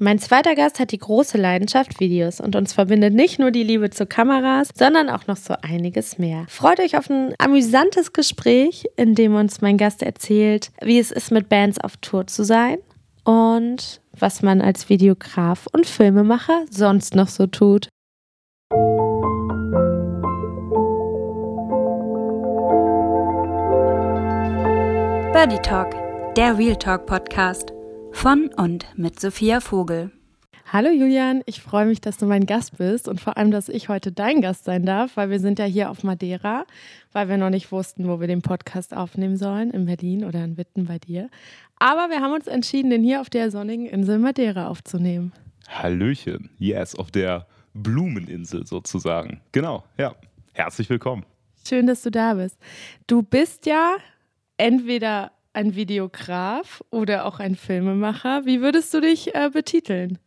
Mein zweiter Gast hat die große Leidenschaft Videos und uns verbindet nicht nur die Liebe zu Kameras, sondern auch noch so einiges mehr. Freut euch auf ein amüsantes Gespräch, in dem uns mein Gast erzählt, wie es ist, mit Bands auf Tour zu sein und was man als Videograf und Filmemacher sonst noch so tut. Birdie Talk, der Real Talk Podcast. Von und mit Sophia Vogel. Hallo Julian, ich freue mich, dass du mein Gast bist und vor allem, dass ich heute dein Gast sein darf, weil wir sind ja hier auf Madeira, weil wir noch nicht wussten, wo wir den Podcast aufnehmen sollen, in Berlin oder in Witten bei dir. Aber wir haben uns entschieden, den hier auf der sonnigen Insel Madeira aufzunehmen. Hallöchen, yes, auf der Blumeninsel sozusagen. Genau, ja. Herzlich willkommen. Schön, dass du da bist. Du bist ja entweder ein Videograf oder auch ein Filmemacher. Wie würdest du dich äh, betiteln?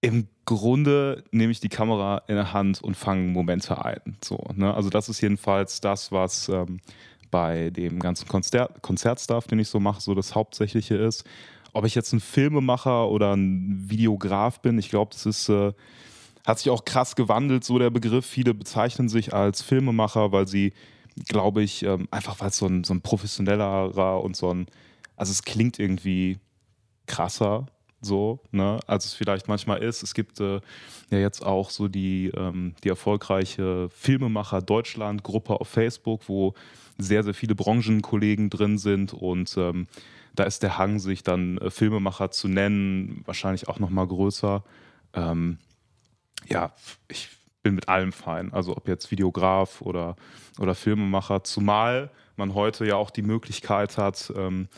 Im Grunde nehme ich die Kamera in der Hand und fange Momente ein. So, ne? Also das ist jedenfalls das, was ähm, bei dem ganzen Konzert Konzertstuff, den ich so mache, so das Hauptsächliche ist. Ob ich jetzt ein Filmemacher oder ein Videograf bin, ich glaube, das ist äh, hat sich auch krass gewandelt, so der Begriff. Viele bezeichnen sich als Filmemacher, weil sie glaube ich, ähm, einfach weil es so ein, so ein professionellerer und so ein, also es klingt irgendwie krasser, so, ne, als es vielleicht manchmal ist. Es gibt äh, ja jetzt auch so die, ähm, die erfolgreiche Filmemacher Deutschland-Gruppe auf Facebook, wo sehr, sehr viele Branchenkollegen drin sind und ähm, da ist der Hang, sich dann äh, Filmemacher zu nennen, wahrscheinlich auch nochmal größer. Ähm, ja, ich bin mit allem fein. Also ob jetzt Videograf oder, oder Filmemacher, zumal man heute ja auch die Möglichkeit hat, ähm,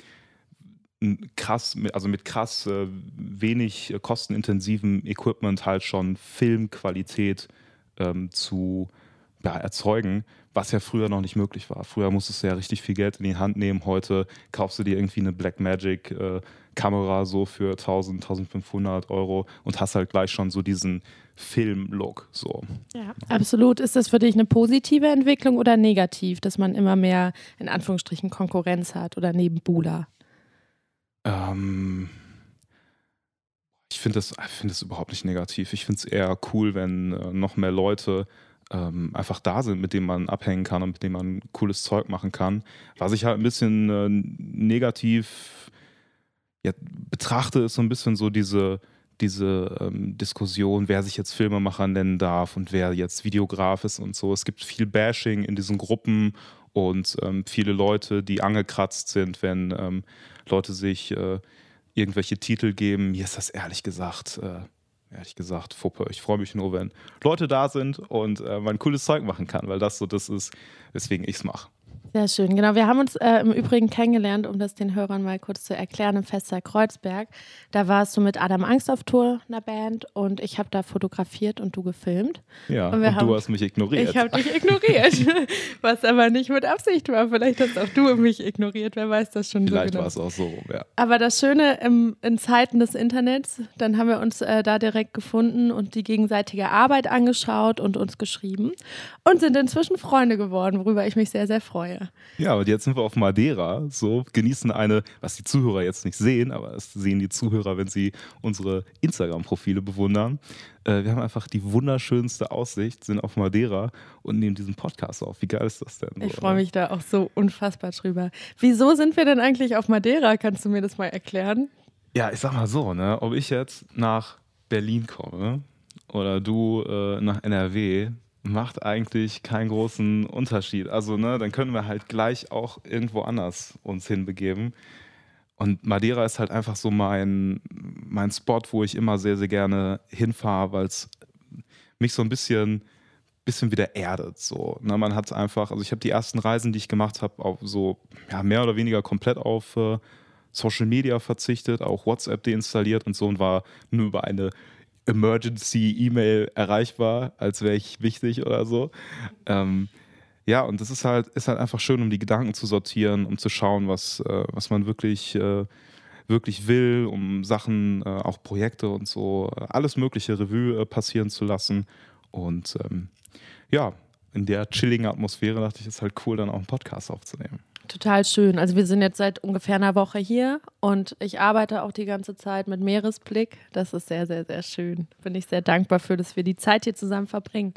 krass, also mit krass äh, wenig kostenintensivem Equipment halt schon Filmqualität ähm, zu ja, erzeugen, was ja früher noch nicht möglich war. Früher musstest du ja richtig viel Geld in die Hand nehmen. Heute kaufst du dir irgendwie eine Blackmagic äh, Kamera so für 1000, 1500 Euro und hast halt gleich schon so diesen Film-Look. So. Ja, absolut. Ist das für dich eine positive Entwicklung oder negativ, dass man immer mehr in Anführungsstrichen Konkurrenz hat oder neben Bula? Ähm, ich finde das, find das überhaupt nicht negativ. Ich finde es eher cool, wenn äh, noch mehr Leute ähm, einfach da sind, mit denen man abhängen kann und mit denen man cooles Zeug machen kann. Was ich halt ein bisschen äh, negativ ja, betrachte, ist so ein bisschen so diese, diese ähm, Diskussion, wer sich jetzt Filmemacher nennen darf und wer jetzt Videograf ist und so. Es gibt viel Bashing in diesen Gruppen und ähm, viele Leute, die angekratzt sind, wenn ähm, Leute sich äh, irgendwelche Titel geben. Mir ist das ehrlich gesagt äh, ehrlich gesagt, Fuppe. Ich freue mich nur, wenn Leute da sind und äh, man cooles Zeug machen kann, weil das so das ist, weswegen ich es mache. Sehr schön, genau. Wir haben uns äh, im Übrigen kennengelernt, um das den Hörern mal kurz zu erklären, im Fester Kreuzberg. Da warst du mit Adam Angst auf Tour, einer Band, und ich habe da fotografiert und du gefilmt. Ja, und, und haben, du hast mich ignoriert. Ich habe dich ignoriert, was aber nicht mit Absicht war. Vielleicht hast auch du mich ignoriert, wer weiß das schon Vielleicht so genau. war es auch so, ja. Aber das Schöne im, in Zeiten des Internets, dann haben wir uns äh, da direkt gefunden und die gegenseitige Arbeit angeschaut und uns geschrieben und sind inzwischen Freunde geworden, worüber ich mich sehr, sehr freue. Ja, und jetzt sind wir auf Madeira, so genießen eine, was die Zuhörer jetzt nicht sehen, aber das sehen die Zuhörer, wenn sie unsere Instagram-Profile bewundern. Äh, wir haben einfach die wunderschönste Aussicht, sind auf Madeira und nehmen diesen Podcast auf. Wie geil ist das denn? Ich freue mich da auch so unfassbar drüber. Wieso sind wir denn eigentlich auf Madeira? Kannst du mir das mal erklären? Ja, ich sag mal so, ne, ob ich jetzt nach Berlin komme oder du äh, nach NRW, macht eigentlich keinen großen Unterschied. Also, ne, dann können wir halt gleich auch irgendwo anders uns hinbegeben. Und Madeira ist halt einfach so mein, mein Spot, wo ich immer sehr, sehr gerne hinfahre, weil es mich so ein bisschen, bisschen wieder erdet. So. Ne, man hat einfach, also ich habe die ersten Reisen, die ich gemacht habe, so ja, mehr oder weniger komplett auf äh, Social Media verzichtet, auch WhatsApp deinstalliert und so und war nur über eine Emergency-E-Mail erreichbar, als wäre ich wichtig oder so. Ähm, ja, und das ist halt, ist halt einfach schön, um die Gedanken zu sortieren, um zu schauen, was, äh, was man wirklich, äh, wirklich will, um Sachen, äh, auch Projekte und so, äh, alles mögliche Revue äh, passieren zu lassen. Und ähm, ja, in der chilligen Atmosphäre dachte ich, ist halt cool, dann auch einen Podcast aufzunehmen. Total schön. Also wir sind jetzt seit ungefähr einer Woche hier und ich arbeite auch die ganze Zeit mit Meeresblick. Das ist sehr, sehr, sehr schön. Bin ich sehr dankbar für, dass wir die Zeit hier zusammen verbringen.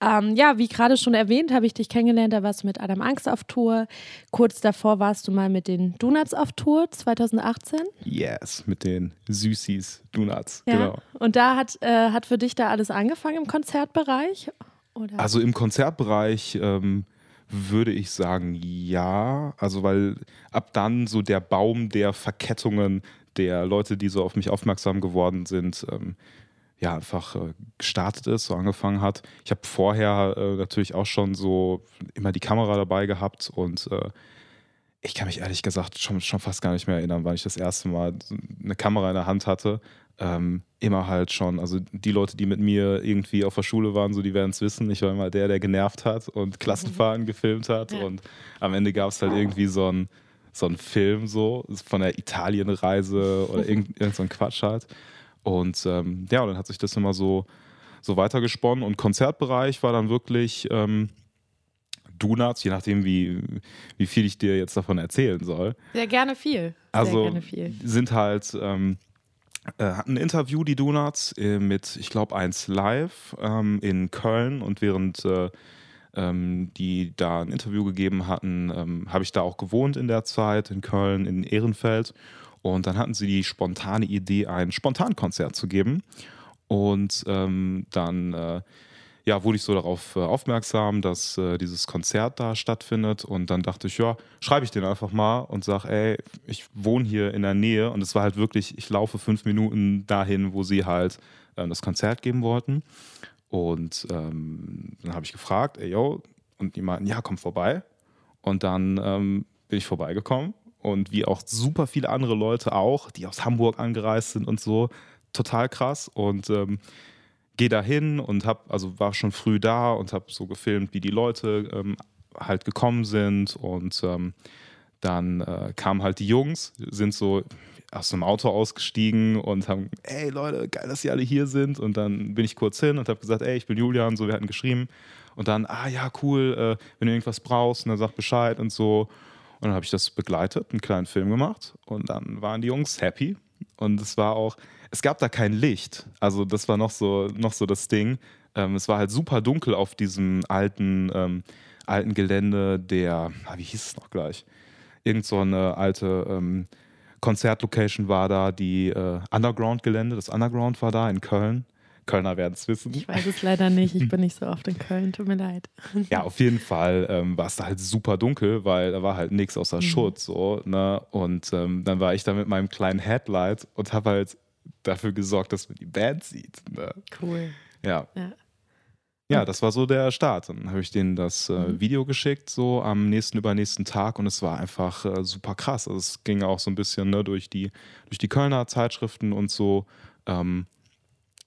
Ähm, ja, wie gerade schon erwähnt, habe ich dich kennengelernt. Da warst du mit Adam Angst auf Tour. Kurz davor warst du mal mit den Donuts auf Tour 2018. Yes, mit den Süßis Donuts. Ja. Genau. Und da hat, äh, hat für dich da alles angefangen im Konzertbereich? Oder? Also im Konzertbereich ähm, würde ich sagen, ja. Also, weil ab dann so der Baum der Verkettungen der Leute, die so auf mich aufmerksam geworden sind, ähm, ja, einfach äh, gestartet ist, so angefangen hat. Ich habe vorher äh, natürlich auch schon so immer die Kamera dabei gehabt und äh, ich kann mich ehrlich gesagt schon, schon fast gar nicht mehr erinnern, wann ich das erste Mal eine Kamera in der Hand hatte. Ähm, immer halt schon, also die Leute, die mit mir irgendwie auf der Schule waren, so die werden es wissen. Ich war immer der, der genervt hat und Klassenfahrten gefilmt hat. Ja. Und am Ende gab es halt irgendwie so ein so Film so von der Italienreise oder irgend, irgend so ein Quatsch halt. Und ähm, ja, und dann hat sich das immer so, so weitergesponnen. Und Konzertbereich war dann wirklich ähm, Donuts, je nachdem, wie, wie viel ich dir jetzt davon erzählen soll. Sehr gerne viel. Sehr Also gerne viel. sind halt, ähm, äh, hatten ein Interview, die Donuts, äh, mit, ich glaube, eins live ähm, in Köln und während äh, ähm, die da ein Interview gegeben hatten, ähm, habe ich da auch gewohnt in der Zeit, in Köln, in Ehrenfeld. Und dann hatten sie die spontane Idee, ein Spontankonzert zu geben. Und ähm, dann äh, ja, wurde ich so darauf äh, aufmerksam, dass äh, dieses Konzert da stattfindet. Und dann dachte ich, ja, schreibe ich den einfach mal und sage, ey, ich wohne hier in der Nähe. Und es war halt wirklich, ich laufe fünf Minuten dahin, wo sie halt äh, das Konzert geben wollten. Und ähm, dann habe ich gefragt, ey, yo, und die meinten, ja, komm vorbei. Und dann ähm, bin ich vorbeigekommen. Und wie auch super viele andere Leute auch, die aus Hamburg angereist sind und so, total krass. Und ähm, gehe da hin und hab, also war schon früh da und habe so gefilmt, wie die Leute ähm, halt gekommen sind. Und ähm, dann äh, kamen halt die Jungs, sind so aus dem Auto ausgestiegen und haben, ey Leute, geil, dass ihr alle hier sind. Und dann bin ich kurz hin und habe gesagt, ey, ich bin Julian, so, wir hatten geschrieben. Und dann, ah ja, cool, äh, wenn du irgendwas brauchst, dann sag Bescheid und so. Und dann habe ich das begleitet, einen kleinen Film gemacht und dann waren die Jungs happy. Und es war auch, es gab da kein Licht. Also das war noch so, noch so das Ding. Ähm, es war halt super dunkel auf diesem alten, ähm, alten Gelände der, ah, wie hieß es noch gleich? Irgend so eine alte ähm, Konzertlocation war da, die äh, Underground-Gelände, das Underground war da in Köln. Kölner werden es wissen. Ich weiß es leider nicht. Ich bin nicht so oft in Köln. Tut mir leid. Ja, auf jeden Fall ähm, war es da halt super dunkel, weil da war halt nichts außer Schutt. So, ne? Und ähm, dann war ich da mit meinem kleinen Headlight und habe halt dafür gesorgt, dass man die Band sieht. Ne? Cool. Ja. Ja. Ja, das war so der Start. Dann habe ich denen das äh, Mhm. Video geschickt, so am nächsten, übernächsten Tag und es war einfach äh, super krass. Also es ging auch so ein bisschen ne, durch, die, durch die Kölner Zeitschriften und so, ähm,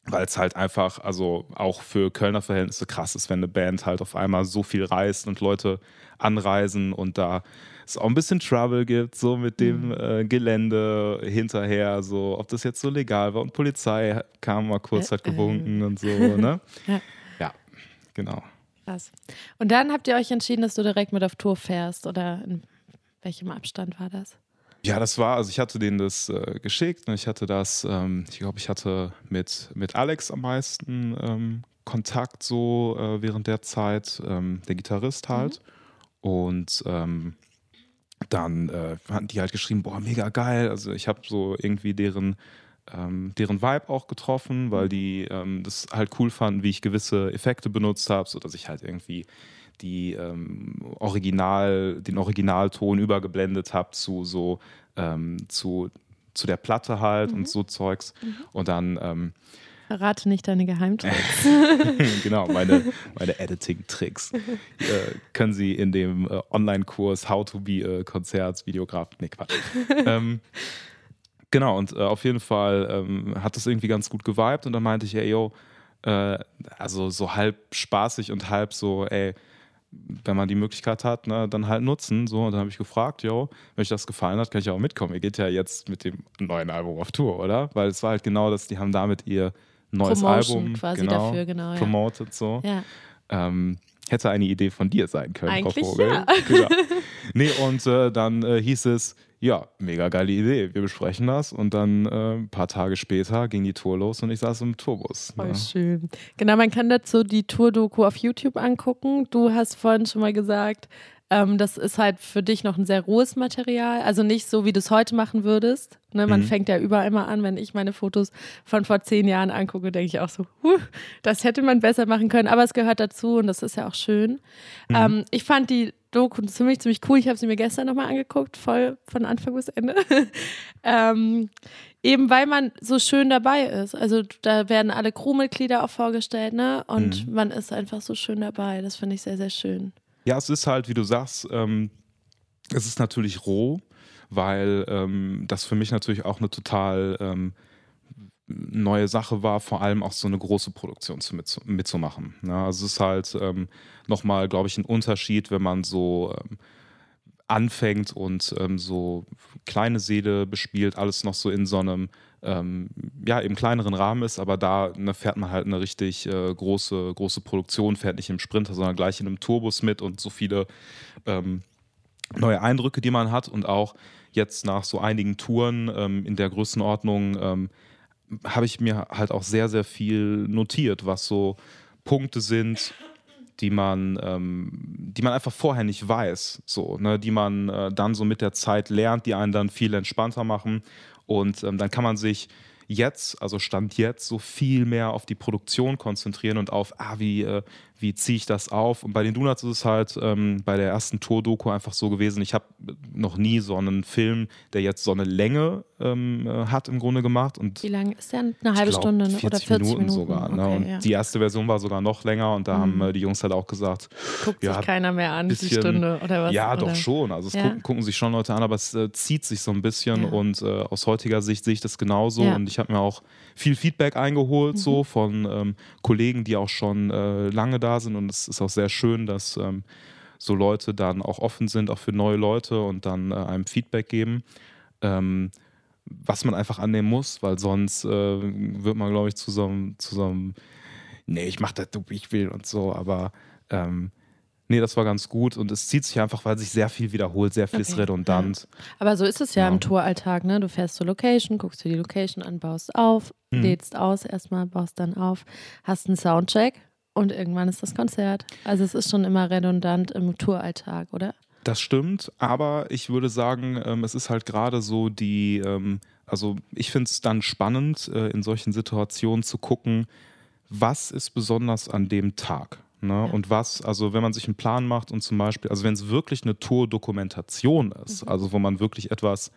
weil es halt einfach, also auch für Kölner Verhältnisse krass ist, wenn eine Band halt auf einmal so viel reist und Leute anreisen und da es auch ein bisschen Trouble gibt, so mit dem Mhm. äh, Gelände hinterher, so ob das jetzt so legal war und Polizei kam mal kurz, Äh, hat gewunken und so, ne? Ja. Ja, genau. Krass. Und dann habt ihr euch entschieden, dass du direkt mit auf Tour fährst oder in welchem Abstand war das? Ja, das war, also ich hatte denen das äh, geschickt und ich hatte das, ähm, ich glaube, ich hatte mit, mit Alex am meisten ähm, Kontakt so äh, während der Zeit, ähm, der Gitarrist halt. Und ähm, dann äh, hatten die halt geschrieben, boah, mega geil. Also ich habe so irgendwie deren, ähm, deren Vibe auch getroffen, weil die ähm, das halt cool fanden, wie ich gewisse Effekte benutzt habe, sodass ich halt irgendwie die ähm, Original, den Originalton übergeblendet habe zu so ähm, zu, zu der Platte halt und so Zeugs. Und dann ähm, Verrate nicht deine Geheimtricks. genau, meine, meine Editing-Tricks äh, können Sie in dem äh, Online-Kurs How to be a Konzertsvideograf. Nee, Quatsch. ähm, genau, und äh, auf jeden Fall ähm, hat das irgendwie ganz gut geweibt und dann meinte ich, ey, yo, äh, also so halb spaßig und halb so, ey, wenn man die Möglichkeit hat, ne, dann halt nutzen. So, und dann habe ich gefragt, yo, wenn euch das gefallen hat, kann ich auch mitkommen. Ihr geht ja jetzt mit dem neuen Album auf Tour, oder? Weil es war halt genau das, die haben damit ihr neues Promotion Album quasi genau, dafür, genau, ja. promoted so. ja. Ähm, hätte eine Idee von dir sein können, Eigentlich Frau Vogel. ja. Genau. Nee, und äh, dann äh, hieß es, ja, mega geile Idee, wir besprechen das. Und dann äh, ein paar Tage später ging die Tour los und ich saß im Tourbus. Voll ne? schön. Genau, man kann dazu die Tour-Doku auf YouTube angucken. Du hast vorhin schon mal gesagt, ähm, das ist halt für dich noch ein sehr rohes Material. Also nicht so, wie du es heute machen würdest. Ne, man Mhm. fängt ja überall immer an. Wenn ich meine Fotos von vor zehn Jahren angucke, denke ich auch so, huh, das hätte man besser machen können. Aber es gehört dazu und das ist ja auch schön. Mhm. Ähm, ich fand die Doku ziemlich, ziemlich cool. Ich habe sie mir gestern nochmal angeguckt, voll von Anfang bis Ende. ähm, eben weil man so schön dabei ist. Also da werden alle Crewmitglieder auch vorgestellt, ne? Und Mhm. man ist einfach so schön dabei. Das finde ich sehr, sehr schön. Ja, es ist halt, wie du sagst, ähm, es ist natürlich roh, weil ähm, das für mich natürlich auch eine total ähm, neue Sache war, vor allem auch so eine große Produktion mitzu mitzumachen. Ja, also es ist halt ähm, nochmal, glaube ich, ein Unterschied, wenn man so ähm, anfängt und ähm, so kleine Seele bespielt, alles noch so in so einem ähm, ja, im kleineren Rahmen ist, aber da ne, fährt man halt eine richtig äh, große, große Produktion, fährt nicht im Sprinter, sondern gleich in einem Tourbus mit und so viele ähm, neue Eindrücke, die man hat und auch jetzt nach so einigen Touren ähm, in der Größenordnung ähm, habe ich mir halt auch sehr, sehr viel notiert, was so Punkte sind, die man, ähm, die man einfach vorher nicht weiß, so, ne, die man äh, dann so mit der Zeit lernt, die einen dann viel entspannter machen. Und ähm, dann kann man sich jetzt, also Stand jetzt, so viel mehr auf die Produktion konzentrieren und auf, ah, wie, äh, wie ziehe ich das auf? Und bei den Donuts ist es halt ähm, bei der ersten Tour-Doku einfach so gewesen, ich habe noch nie so einen Film, der jetzt so eine Länge ähm, äh, hat, im Grunde gemacht. Und Wie lange ist der? Eine halbe glaub, Stunde ne? 40 oder 40 Minuten, sogar. Ne? Okay, und ja. die erste Version war sogar noch länger und da haben äh, die Jungs halt auch gesagt, Guckt ja, sich keiner mehr an, die bisschen- Stunde oder was? ja, oder? doch schon. Also es Ja. gucken, gucken sich schon Leute an, aber es äh, zieht sich so ein bisschen und äh, aus heutiger Sicht sehe ich das genauso. Und ich habe mir auch viel Feedback eingeholt, Mhm. so von ähm, Kollegen, die auch schon äh, lange da sind. Und es ist auch sehr schön, dass ähm, so Leute dann auch offen sind, auch für neue Leute und dann äh, einem Feedback geben. Ähm, was man einfach annehmen muss, weil sonst äh, wird man, glaube ich, zu so einem, zu so einem, nee, ich mache das, wie ich will und so, aber ähm, nee, das war ganz gut und es zieht sich einfach, weil sich sehr viel wiederholt, sehr viel ist Okay, redundant. Aber so ist es ja Ja. im Touralltag, ne? Du fährst zur Location, guckst dir die Location an, baust auf, Mhm. lädst aus erstmal, baust dann auf, hast einen Soundcheck und irgendwann ist das Konzert. Also es ist schon immer redundant im Touralltag, oder? Das stimmt, aber ich würde sagen, ähm, es ist halt gerade so die, ähm, also ich finde es dann spannend, äh, in solchen Situationen zu gucken, was ist besonders an dem Tag. Ne? Und was, also wenn man sich einen Plan macht und zum Beispiel, also wenn es wirklich eine Tour-Dokumentation ist, also wo man wirklich etwas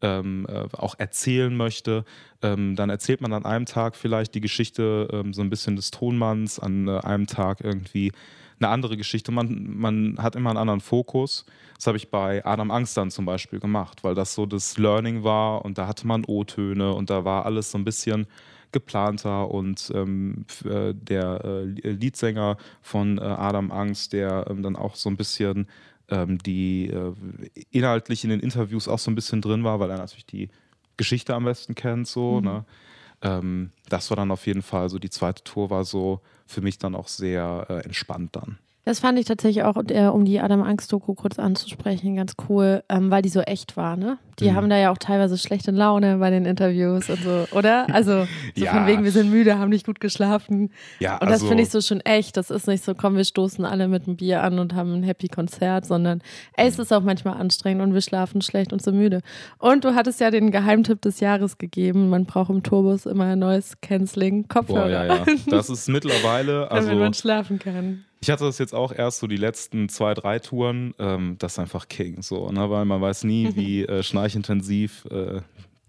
ähm, äh, auch erzählen möchte, ähm, dann erzählt man an einem Tag vielleicht die Geschichte ähm, so ein bisschen des Tonmanns, an äh, einem Tag irgendwie eine andere Geschichte. Man, man hat immer einen anderen Fokus. Das habe ich bei Adam Angst dann zum Beispiel gemacht, weil das so das Learning war und da hatte man O-Töne und da war alles so ein bisschen geplanter und ähm, äh, der äh, Leadsänger von äh, Adam Angst, der ähm, dann auch so ein bisschen ähm, die äh, inhaltlich in den Interviews auch so ein bisschen drin war, weil er natürlich die Geschichte am besten kennt, so, ne? Ähm, das war dann auf jeden Fall so, die zweite Tour war so für mich dann auch sehr äh, entspannt dann. Das fand ich tatsächlich auch, äh, um die Adam Angst-Doku kurz anzusprechen, ganz cool, ähm, weil die so echt war, ne? Die Mhm. haben da ja auch teilweise schlechte Laune bei den Interviews und so, oder? Also so Ja. von wegen, wir sind müde, haben nicht gut geschlafen. Ja, Und das finde ich so schon echt. Das ist nicht so, komm, wir stoßen alle mit einem Bier an und haben ein happy Konzert, sondern ey, es ist auch manchmal anstrengend und wir schlafen schlecht und so müde. Und du hattest ja den Geheimtipp des Jahres gegeben. Man braucht im Tourbus immer ein neues Canceling Kopfhörer, Boah, ja, ja. Das ist mittlerweile, damit also man schlafen kann. Ich hatte das jetzt auch erst so die letzten zwei, drei Touren, ähm, das ist einfach King, so, ne? weil man weiß nie, wie äh, schnarchintensiv äh,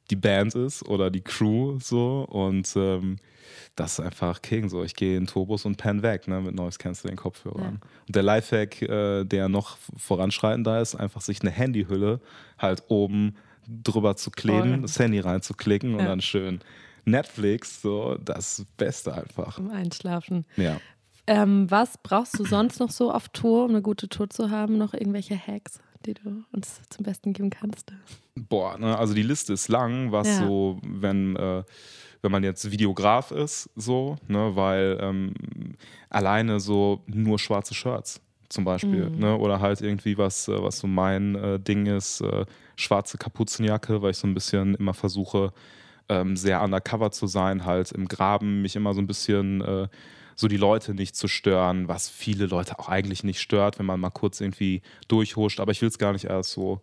die Band ist oder die Crew so und ähm, das ist einfach King, so. Ich gehe in den Turbus und pen weg, ne, mit Noise Canceling Kopfhörern. Und der Lifehack, äh, der noch voranschreitender ist, einfach sich eine Handyhülle halt oben drüber zu kleben, Voll. das Handy reinzuklicken und Ja. dann schön Netflix, so, das Beste einfach. Zum Einschlafen. Ja. Ähm, was brauchst du sonst noch so auf Tour, um eine gute Tour zu haben? Noch irgendwelche Hacks, die du uns zum Besten geben kannst? Boah, ne, also die Liste ist lang, was Ja. so, wenn, äh, wenn man jetzt Videograf ist, so, ne, weil ähm, alleine so nur schwarze Shirts zum Beispiel, mhm. ne, oder halt irgendwie was, äh, was so mein äh, Ding ist, äh, schwarze Kapuzenjacke, weil ich so ein bisschen immer versuche, ähm, sehr undercover zu sein, halt im Graben, mich immer so ein bisschen äh, so die Leute nicht zu stören, was viele Leute auch eigentlich nicht stört, wenn man mal kurz irgendwie durchhuscht, aber ich will es gar nicht erst so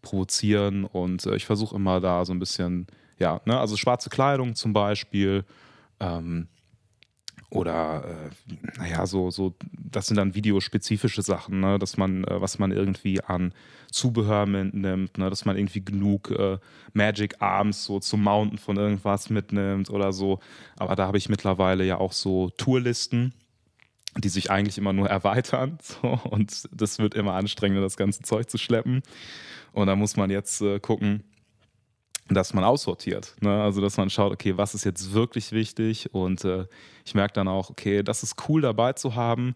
provozieren und äh, ich versuche immer da so ein bisschen, ja, ne, also schwarze Kleidung zum Beispiel, ähm, oder äh, naja, so, so, das sind dann videospezifische Sachen, ne? dass man, äh, was man irgendwie an Zubehör mitnimmt, ne? dass man irgendwie genug äh, Magic Arms so zum Mounten von irgendwas mitnimmt oder so. Aber da habe ich mittlerweile ja auch so Tourlisten, die sich eigentlich immer nur erweitern. So, und das wird immer anstrengender, das ganze Zeug zu schleppen. Und da muss man jetzt äh, gucken, dass man aussortiert. Ne? Also, dass man schaut, okay, was ist jetzt wirklich wichtig? Und äh, ich merke dann auch, okay, das ist cool dabei zu haben,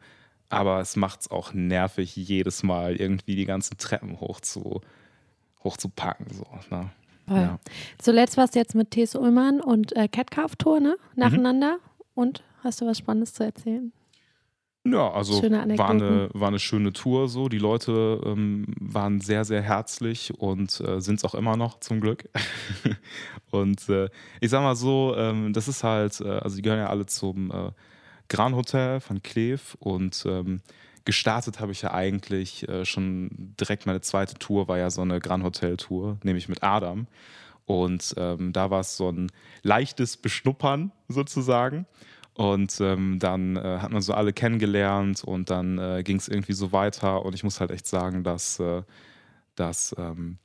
aber es macht es auch nervig, jedes Mal irgendwie die ganzen Treppen hoch zu, hochzupacken. So, ne? ja. Zuletzt warst du jetzt mit T.S. Ullmann und äh, Catcar Tour, ne? Nacheinander. Mhm. Und hast du was Spannendes zu erzählen? Ja, also war eine, war eine schöne Tour so. Die Leute ähm, waren sehr, sehr herzlich und äh, sind es auch immer noch zum Glück. und äh, ich sag mal so, ähm, das ist halt, äh, also die gehören ja alle zum äh, Grand Hotel von Kleef und ähm, gestartet habe ich ja eigentlich äh, schon direkt meine zweite Tour, war ja so eine Grand Hotel Tour, nämlich mit Adam. Und ähm, da war es so ein leichtes Beschnuppern sozusagen. Und ähm, dann äh, hat man so alle kennengelernt und dann äh, ging es irgendwie so weiter. Und ich muss halt echt sagen, dass, äh, dass ähm,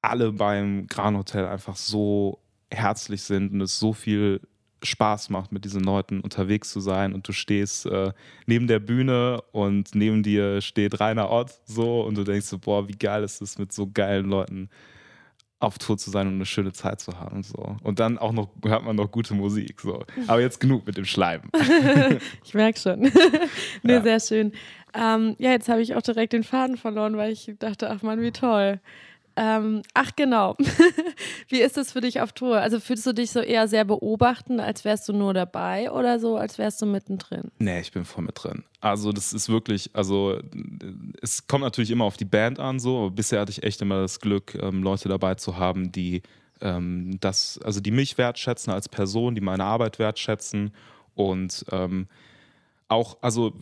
alle beim Gran Hotel einfach so herzlich sind und es so viel Spaß macht, mit diesen Leuten unterwegs zu sein. Und du stehst äh, neben der Bühne und neben dir steht Rainer Ott so und du denkst so, boah, wie geil ist es, mit so geilen Leuten auf Tour zu sein und eine schöne Zeit zu haben. So. Und dann auch noch hört man noch gute Musik. So. Aber jetzt genug mit dem Schleimen. ich merke schon. nee, ja. sehr schön. Ähm, ja, jetzt habe ich auch direkt den Faden verloren, weil ich dachte, ach man, wie toll. Ähm, ach genau. Wie ist es für dich auf Tour? Also fühlst du dich so eher sehr beobachten, als wärst du nur dabei oder so, als wärst du mittendrin? Nee, ich bin voll mit drin. Also das ist wirklich, also es kommt natürlich immer auf die Band an, so, aber bisher hatte ich echt immer das Glück, ähm, Leute dabei zu haben, die ähm, das, also die mich wertschätzen als Person, die meine Arbeit wertschätzen und ähm, auch, also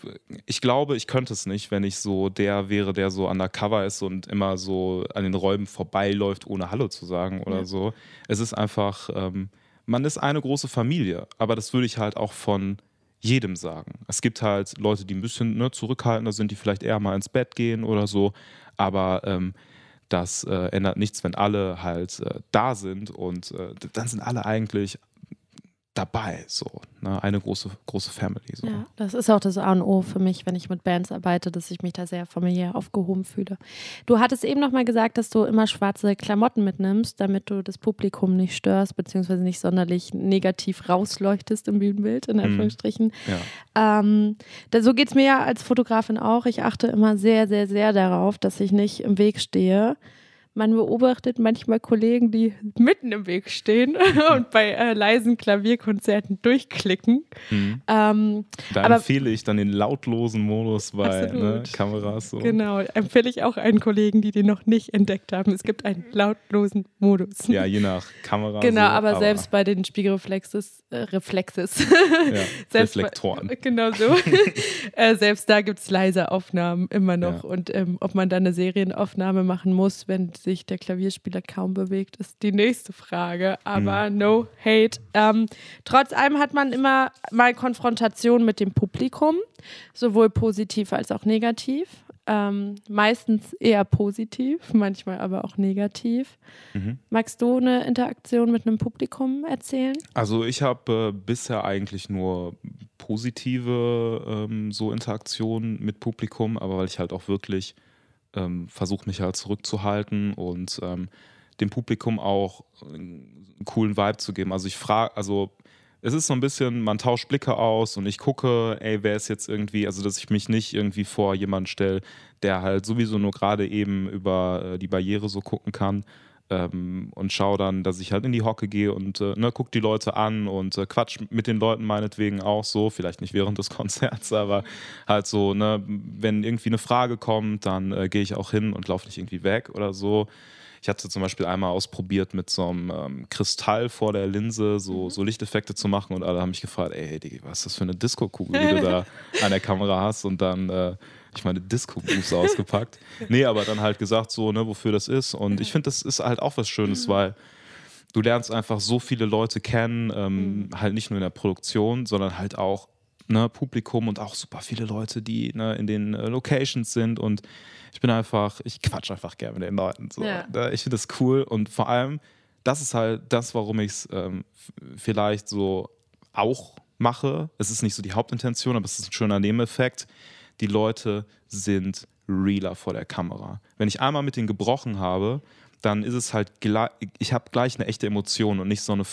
ich glaube, ich könnte es nicht, wenn ich so der wäre, der so undercover ist und immer so an den Räumen vorbeiläuft, ohne Hallo zu sagen oder ja. so. Es ist einfach, ähm, man ist eine große Familie, aber das würde ich halt auch von jedem sagen. Es gibt halt Leute, die ein bisschen ne, zurückhaltender sind, die vielleicht eher mal ins Bett gehen oder so, aber ähm, das äh, ändert nichts, wenn alle halt äh, da sind und äh, dann sind alle eigentlich dabei, so ne? eine große große Family. So. Ja, das ist auch das A und O für mich, wenn ich mit Bands arbeite, dass ich mich da sehr familiär aufgehoben fühle. Du hattest eben noch mal gesagt, dass du immer schwarze Klamotten mitnimmst, damit du das Publikum nicht störst beziehungsweise nicht sonderlich negativ rausleuchtest im Bühnenbild in mhm. Anführungsstrichen. Ja. Ähm, da, so geht es mir ja als Fotografin auch. Ich achte immer sehr sehr sehr darauf, dass ich nicht im Weg stehe man beobachtet manchmal Kollegen, die mitten im Weg stehen und bei äh, leisen Klavierkonzerten durchklicken. Mhm. Ähm, da aber, empfehle ich dann den lautlosen Modus bei ne, Kameras. So. Genau, empfehle ich auch allen Kollegen, die den noch nicht entdeckt haben. Es gibt einen lautlosen Modus. Ja, je nach Kamera. Genau, so, aber, aber, selbst bei den Spiegelreflexes, äh, Reflexes. Ja, Reflektoren. Bei, genau so. äh, selbst da gibt es leise Aufnahmen immer noch. Ja. Und ähm, ob man da eine Serienaufnahme machen muss, wenn sich der Klavierspieler kaum bewegt, ist die nächste Frage. Aber mhm. no hate. Ähm, trotz allem hat man immer mal Konfrontation mit dem Publikum, sowohl positiv als auch negativ. Ähm, meistens eher positiv, manchmal aber auch negativ. Mhm. Magst du eine Interaktion mit einem Publikum erzählen? Also ich habe äh, bisher eigentlich nur positive ähm, so Interaktionen mit Publikum, aber weil ich halt auch wirklich ähm, versuche mich halt zurückzuhalten und ähm, dem Publikum auch einen coolen Vibe zu geben. Also ich frage, also es ist so ein bisschen, man tauscht Blicke aus und ich gucke, ey, wer ist jetzt irgendwie, also dass ich mich nicht irgendwie vor jemanden stelle, der halt sowieso nur gerade eben über äh, die Barriere so gucken kann, ähm, und schaue dann, dass ich halt in die Hocke gehe und äh, ne, guck die Leute an und äh, quatsch mit den Leuten meinetwegen auch so, vielleicht nicht während des Konzerts, aber halt so, ne, wenn irgendwie eine Frage kommt, dann äh, gehe ich auch hin und laufe nicht irgendwie weg oder so. Ich hatte zum Beispiel einmal ausprobiert, mit so einem ähm, Kristall vor der Linse so, mhm. so Lichteffekte zu machen und alle haben mich gefragt, ey, Digi, was ist das für eine Disco-Kugel, die du da an der Kamera hast und dann äh, ich meine Disco-Moves ausgepackt. Nee, aber dann halt gesagt, so, ne, wofür das ist. Und ich finde, das ist halt auch was Schönes, mhm. weil du lernst einfach so viele Leute kennen, ähm, mhm. halt nicht nur in der Produktion, sondern halt auch ne, Publikum und auch super viele Leute, die ne, in den äh, Locations sind. Und ich bin einfach, ich quatsch einfach gerne mit den Leuten. So. Ja. Ich finde das cool und vor allem, das ist halt das, warum ich es ähm, vielleicht so auch mache. Es ist nicht so die Hauptintention, aber es ist ein schöner Nebeneffekt die Leute sind realer vor der Kamera. Wenn ich einmal mit denen gebrochen habe, dann ist es halt, ich habe gleich eine echte Emotion und nicht so eine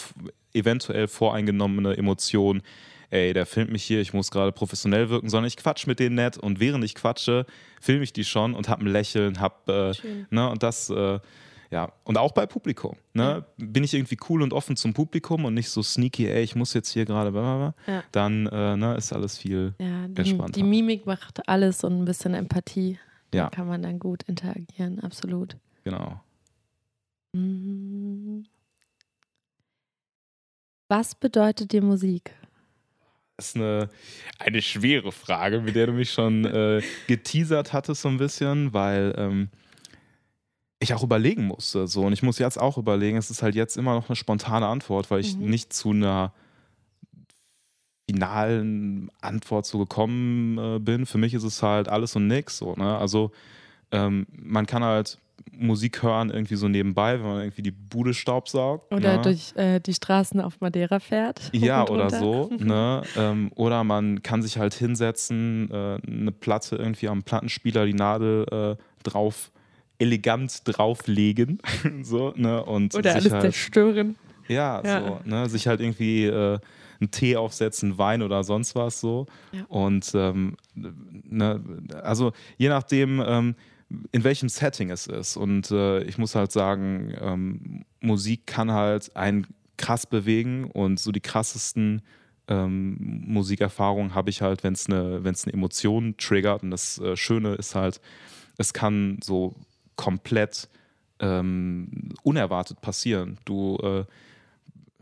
eventuell voreingenommene Emotion, ey, der filmt mich hier, ich muss gerade professionell wirken, sondern ich quatsch mit denen nett und während ich quatsche, filme ich die schon und habe ein Lächeln, hab, äh, ne, und das, äh, ja, und auch bei Publikum. Ne? Ja. Bin ich irgendwie cool und offen zum Publikum und nicht so sneaky, ey, ich muss jetzt hier gerade, ja. dann äh, ne, ist alles viel ja, die, entspannter. Die Mimik macht alles und ein bisschen Empathie. Ja. Da kann man dann gut interagieren, absolut. Genau. Mhm. Was bedeutet dir Musik? Das ist eine, eine schwere Frage, mit der du mich schon äh, geteasert hattest so ein bisschen, weil ähm, ich auch überlegen musste. So. Und ich muss jetzt auch überlegen, es ist halt jetzt immer noch eine spontane Antwort, weil ich mhm. nicht zu einer finalen Antwort so gekommen äh, bin. Für mich ist es halt alles und nix. So, ne? Also ähm, man kann halt Musik hören irgendwie so nebenbei, wenn man irgendwie die Bude staubsaugt. Oder ne? durch äh, die Straßen auf Madeira fährt. Ja, oder so. ne? Ähm, oder man kann sich halt hinsetzen, äh, eine Platte irgendwie am Plattenspieler, die Nadel äh, drauf elegant drauflegen. so, ne? Und Oder alles halt, zerstören. Ja, ja, so, ne? Sich halt irgendwie äh, einen Tee aufsetzen, Wein oder sonst was so. Ja. Und ähm, ne, also je nachdem, ähm, in welchem Setting es ist. Und äh, ich muss halt sagen, ähm, Musik kann halt einen krass bewegen und so die krassesten ähm, Musikerfahrungen habe ich halt, wenn es eine, eine Emotion triggert. Und das äh, Schöne ist halt, es kann so komplett ähm, unerwartet passieren. Du äh,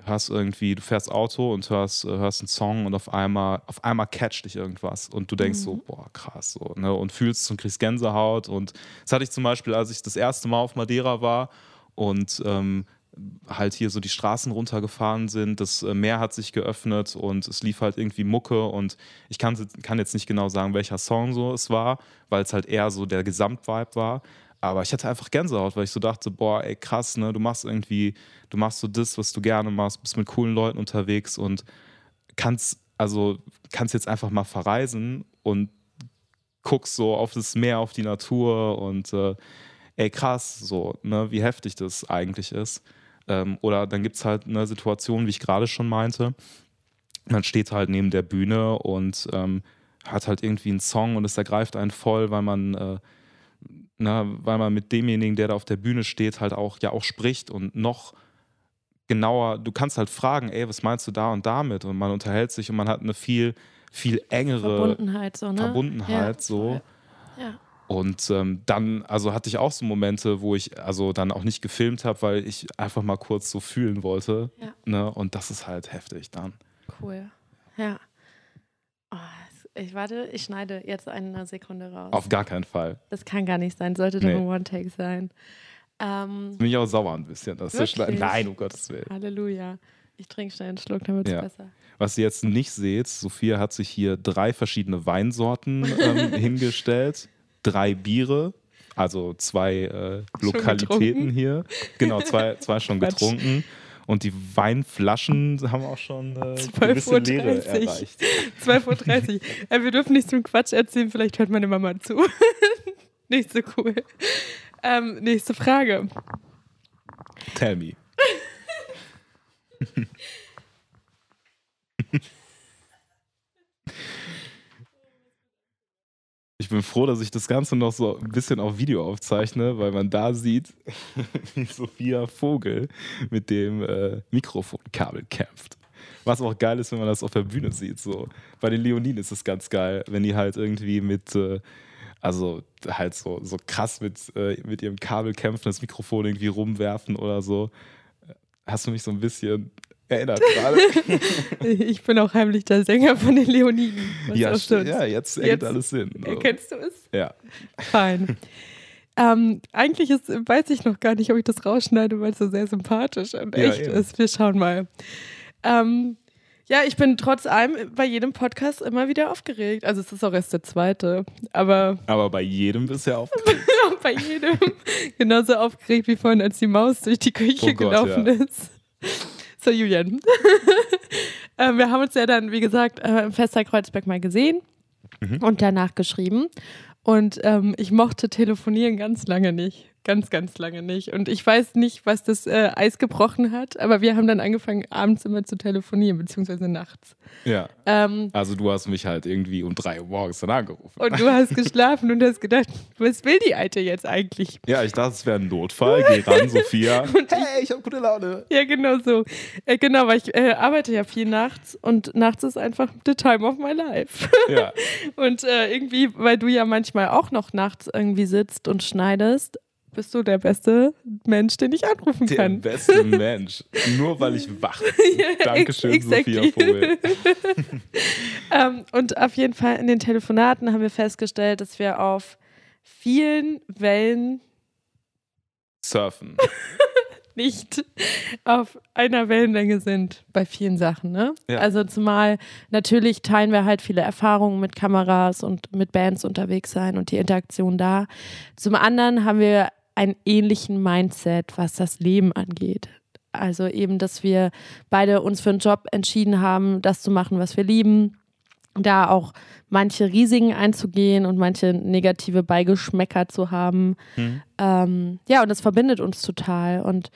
hörst irgendwie, du fährst Auto und hörst, äh, hörst einen Song und auf einmal, auf einmal catcht dich irgendwas und du denkst mhm. so, boah, krass, so, ne? Und fühlst und kriegst Gänsehaut. Und das hatte ich zum Beispiel, als ich das erste Mal auf Madeira war und ähm, halt hier so die Straßen runtergefahren sind. Das äh, Meer hat sich geöffnet und es lief halt irgendwie Mucke und ich kann, kann jetzt nicht genau sagen, welcher Song so es war, weil es halt eher so der Gesamtvibe war. Aber ich hatte einfach Gänsehaut, weil ich so dachte, boah, ey, krass, ne, du machst irgendwie, du machst so das, was du gerne machst, bist mit coolen Leuten unterwegs und kannst, also kannst jetzt einfach mal verreisen und guckst so auf das Meer, auf die Natur und äh, ey, krass, so, ne, wie heftig das eigentlich ist. Ähm, oder dann gibt es halt eine Situation, wie ich gerade schon meinte, man steht halt neben der Bühne und ähm, hat halt irgendwie einen Song und es ergreift einen voll, weil man äh, na, weil man mit demjenigen, der da auf der Bühne steht, halt auch ja auch spricht und noch genauer, du kannst halt fragen, ey, was meinst du da und damit? Und man unterhält sich und man hat eine viel, viel engere Verbundenheit, so, ne? Verbundenheit, ja, so. Ja. Und ähm, dann, also hatte ich auch so Momente, wo ich also dann auch nicht gefilmt habe, weil ich einfach mal kurz so fühlen wollte. Ja. Ne? Und das ist halt heftig dann. Cool. Ja. Ich warte, ich schneide jetzt eine Sekunde raus. Auf gar keinen Fall. Das kann gar nicht sein, sollte nee. doch ein One-Take sein. Ähm, bin ich auch sauer ein bisschen. Das schneiden. Nein, um Gottes Willen. Halleluja. Ich trinke schnell einen Schluck, damit es ja. besser. Was ihr jetzt nicht seht, Sophia hat sich hier drei verschiedene Weinsorten ähm, hingestellt, drei Biere, also zwei äh, Lokalitäten hier. Genau, zwei, zwei schon getrunken. Und die Weinflaschen haben auch schon äh, gewisse Leere erreicht. 12.30 Uhr. äh, wir dürfen nicht zum Quatsch erzählen, vielleicht hört meine Mama zu. nicht so cool. Ähm, nächste Frage. Tell me. ich bin froh, dass ich das Ganze noch so ein bisschen auf Video aufzeichne, weil man da sieht, wie Sophia Vogel mit dem äh, Mikrofonkabel kämpft. Was auch geil ist, wenn man das auf der Bühne sieht. So. Bei den Leoninen ist es ganz geil, wenn die halt irgendwie mit, äh, also halt so, so krass mit, äh, mit ihrem Kabel kämpfen, das Mikrofon irgendwie rumwerfen oder so. Hast du mich so ein bisschen erinnert gerade? ich bin auch heimlich der Sänger von den Leoniden. Ja, ja, jetzt ergibt alles Sinn. Also. Erkennst du es? Ja. Fein. Ähm, eigentlich ist, weiß ich noch gar nicht, ob ich das rausschneide, weil es so sehr sympathisch und ja, echt eben. ist. Wir schauen mal. Ähm, ja, ich bin trotz allem bei jedem Podcast immer wieder aufgeregt. Also es ist auch erst der zweite, aber... Aber bei jedem bist du ja aufgeregt. bei jedem. Genauso aufgeregt wie vorhin, als die Maus durch die Küche oh Gott, gelaufen ja. ist. So, Julian. äh, wir haben uns ja dann, wie gesagt, äh, im Fester Kreuzberg mal gesehen mhm. und danach geschrieben. Und ähm, ich mochte telefonieren ganz lange nicht. Ganz, ganz lange nicht. Und ich weiß nicht, was das äh, Eis gebrochen hat, aber wir haben dann angefangen, abends immer zu telefonieren, beziehungsweise nachts. Ja. Ähm, also du hast mich halt irgendwie um drei Uhr morgens dann angerufen. Und du hast geschlafen und hast gedacht, was will die Alte jetzt eigentlich? Ja, ich dachte, es wäre ein Notfall. Geh ran, Sophia. und hey, ich habe gute Laune. Ja, genau so. Äh, genau, weil ich äh, arbeite ja viel nachts und nachts ist einfach the time of my life. Ja. und äh, irgendwie, weil du ja manchmal auch noch nachts irgendwie sitzt und schneidest, bist du der beste Mensch, den ich anrufen der kann. Der beste Mensch. Nur weil ich wach bin. Dankeschön, exactly. Sophia Vogel. ähm, und auf jeden Fall in den Telefonaten haben wir festgestellt, dass wir auf vielen Wellen surfen. nicht auf einer Wellenlänge sind bei vielen Sachen. Ne? Ja. Also zumal natürlich teilen wir halt viele Erfahrungen mit Kameras und mit Bands unterwegs sein und die Interaktion da. Zum anderen haben wir einen ähnlichen Mindset, was das Leben angeht. Also eben, dass wir beide uns für einen Job entschieden haben, das zu machen, was wir lieben. Da auch manche Risiken einzugehen und manche negative Beigeschmäcker zu haben. Mhm. Ähm, ja, und das verbindet uns total. Und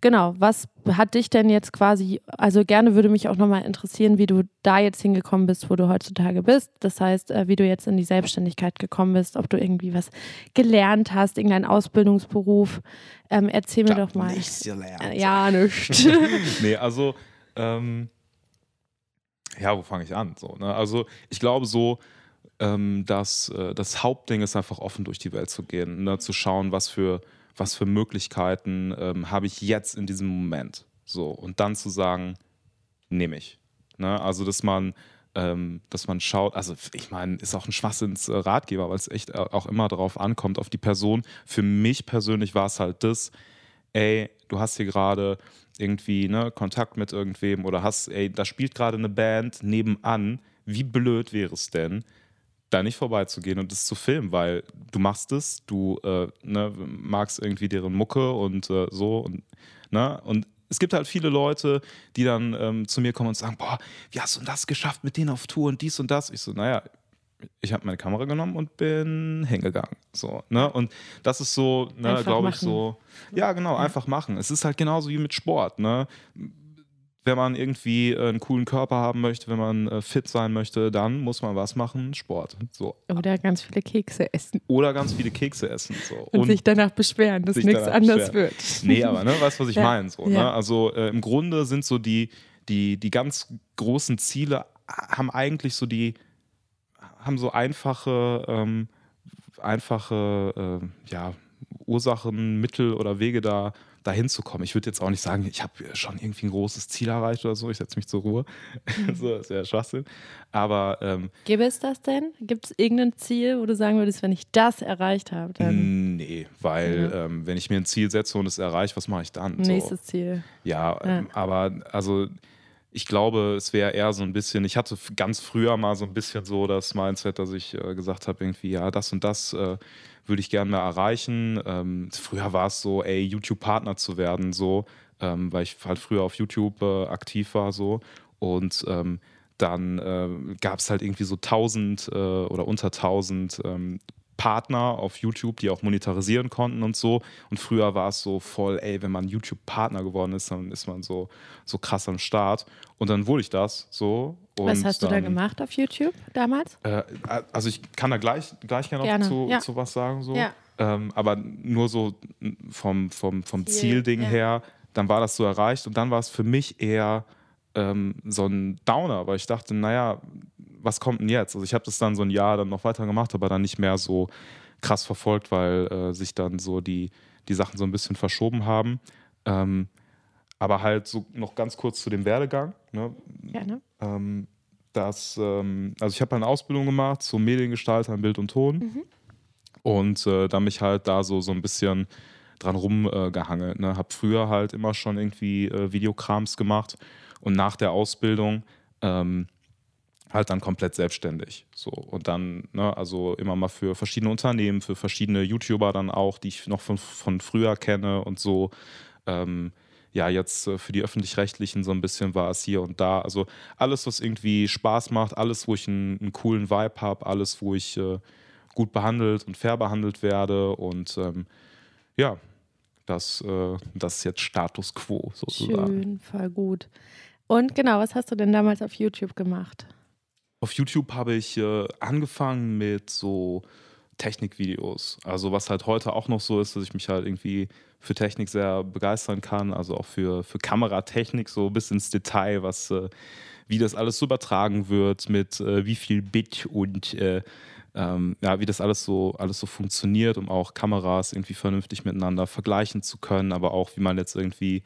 genau, was hat dich denn jetzt quasi, also gerne würde mich auch nochmal interessieren, wie du da jetzt hingekommen bist, wo du heutzutage bist. Das heißt, äh, wie du jetzt in die Selbstständigkeit gekommen bist, ob du irgendwie was gelernt hast, irgendeinen Ausbildungsberuf. Ähm, erzähl mir doch mal. Nichts gelernt. Äh, ja, nichts. nee, also, ähm, ja, wo fange ich an? So, ne? Also, ich glaube so, ähm, dass äh, das Hauptding ist einfach offen durch die Welt zu gehen, ne? zu schauen, was für was für Möglichkeiten ähm, habe ich jetzt in diesem Moment. So, und dann zu sagen, nehme ich. Ne? Also, dass man, ähm, dass man schaut, also ich meine, ist auch ein Schwachsinns Ratgeber, weil es echt äh, auch immer darauf ankommt, auf die Person. Für mich persönlich war es halt das, ey, du hast hier gerade irgendwie ne, Kontakt mit irgendwem oder hast, ey, da spielt gerade eine Band nebenan. Wie blöd wäre es denn, da nicht vorbeizugehen und das zu filmen, weil du machst es, du äh, ne, magst irgendwie deren Mucke und äh, so und, ne, und es gibt halt viele Leute, die dann ähm, zu mir kommen und sagen, boah, wie hast du das geschafft mit denen auf Tour und dies und das? Ich so, naja, ich habe meine Kamera genommen und bin hingegangen. So, ne? Und das ist so, ne, glaube ich, so, ja, genau, einfach machen. Es ist halt genauso wie mit Sport, ne? wenn man irgendwie äh, einen coolen Körper haben möchte, wenn man äh, fit sein möchte, dann muss man was machen? Sport. So. Oder ganz viele Kekse essen. Oder ganz viele Kekse essen. So. Und, und sich danach beschweren, dass nichts anders beschweren. wird. Nee, aber ne, weißt du, was ich ja. meine? So, ne? ja. ne? Also äh, im Grunde sind so die, die, die ganz großen Ziele, haben eigentlich so die, haben so einfache, ähm, einfache äh, ja, Ursachen, Mittel oder Wege da dahin zu kommen. Ich würde jetzt auch nicht sagen, ich habe schon irgendwie ein großes Ziel erreicht oder so, ich setze mich zur Ruhe. Mhm. so, das wäre Schwachsinn. Aber. Ähm, Gäbe es das denn? Gibt es irgendein Ziel, wo du sagen würdest, wenn ich das erreicht habe, dann. Nee, weil ja. ähm, wenn ich mir ein Ziel setze und es erreiche, was mache ich dann? Nächstes so. Ziel. Ja, ja. Ähm, aber also ich glaube, es wäre eher so ein bisschen, ich hatte ganz früher mal so ein bisschen so das Mindset, dass ich äh, gesagt habe, irgendwie, ja, das und das äh, würde ich gerne mal erreichen. Ähm, früher war es so, ey, YouTube-Partner zu werden, so, ähm, weil ich halt früher auf YouTube äh, aktiv war, so. Und ähm, dann äh, gab es halt irgendwie so 1000 äh, oder unter 1000 ähm, Partner auf YouTube, die auch monetarisieren konnten und so. Und früher war es so voll, ey, wenn man YouTube-Partner geworden ist, dann ist man so, so krass am Start. Und dann wurde ich das so. Was hast dann, du da gemacht auf YouTube damals? Äh, also ich kann da gleich, gleich gerne, gerne. Zu, ja. zu was sagen. So. Ja. Ähm, aber nur so vom, vom, vom Zielding ja. her, dann war das so erreicht. Und dann war es für mich eher ähm, so ein Downer, weil ich dachte, naja, was kommt denn jetzt? Also ich habe das dann so ein Jahr dann noch weiter gemacht, aber dann nicht mehr so krass verfolgt, weil äh, sich dann so die, die Sachen so ein bisschen verschoben haben. Ähm, aber halt so noch ganz kurz zu dem Werdegang. Ne? Gerne. Ähm, das, ähm, also ich habe eine Ausbildung gemacht zum Mediengestalter in Bild und Ton mhm. und äh, da mich halt da so, so ein bisschen dran rumgehangelt. Äh, ne? Habe früher halt immer schon irgendwie äh, Videokrams gemacht und nach der Ausbildung ähm, halt dann komplett selbstständig. So und dann, ne, also immer mal für verschiedene Unternehmen, für verschiedene YouTuber dann auch, die ich noch von, von früher kenne und so. Ähm, ja, jetzt äh, für die öffentlich-rechtlichen so ein bisschen war es hier und da. Also alles, was irgendwie Spaß macht, alles, wo ich einen, einen coolen Vibe habe, alles, wo ich äh, gut behandelt und fair behandelt werde und ähm, ja, das, äh, das ist jetzt Status quo sozusagen. Schön, voll gut. Und genau, was hast du denn damals auf YouTube gemacht? Auf YouTube habe ich äh, angefangen mit so Technikvideos. Also was halt heute auch noch so ist, dass ich mich halt irgendwie für Technik sehr begeistern kann, also auch für, für Kameratechnik so bis ins Detail, was äh, wie das alles so übertragen wird, mit äh, wie viel Bit und äh, ähm, ja, wie das alles so, alles so funktioniert, um auch Kameras irgendwie vernünftig miteinander vergleichen zu können, aber auch wie man jetzt irgendwie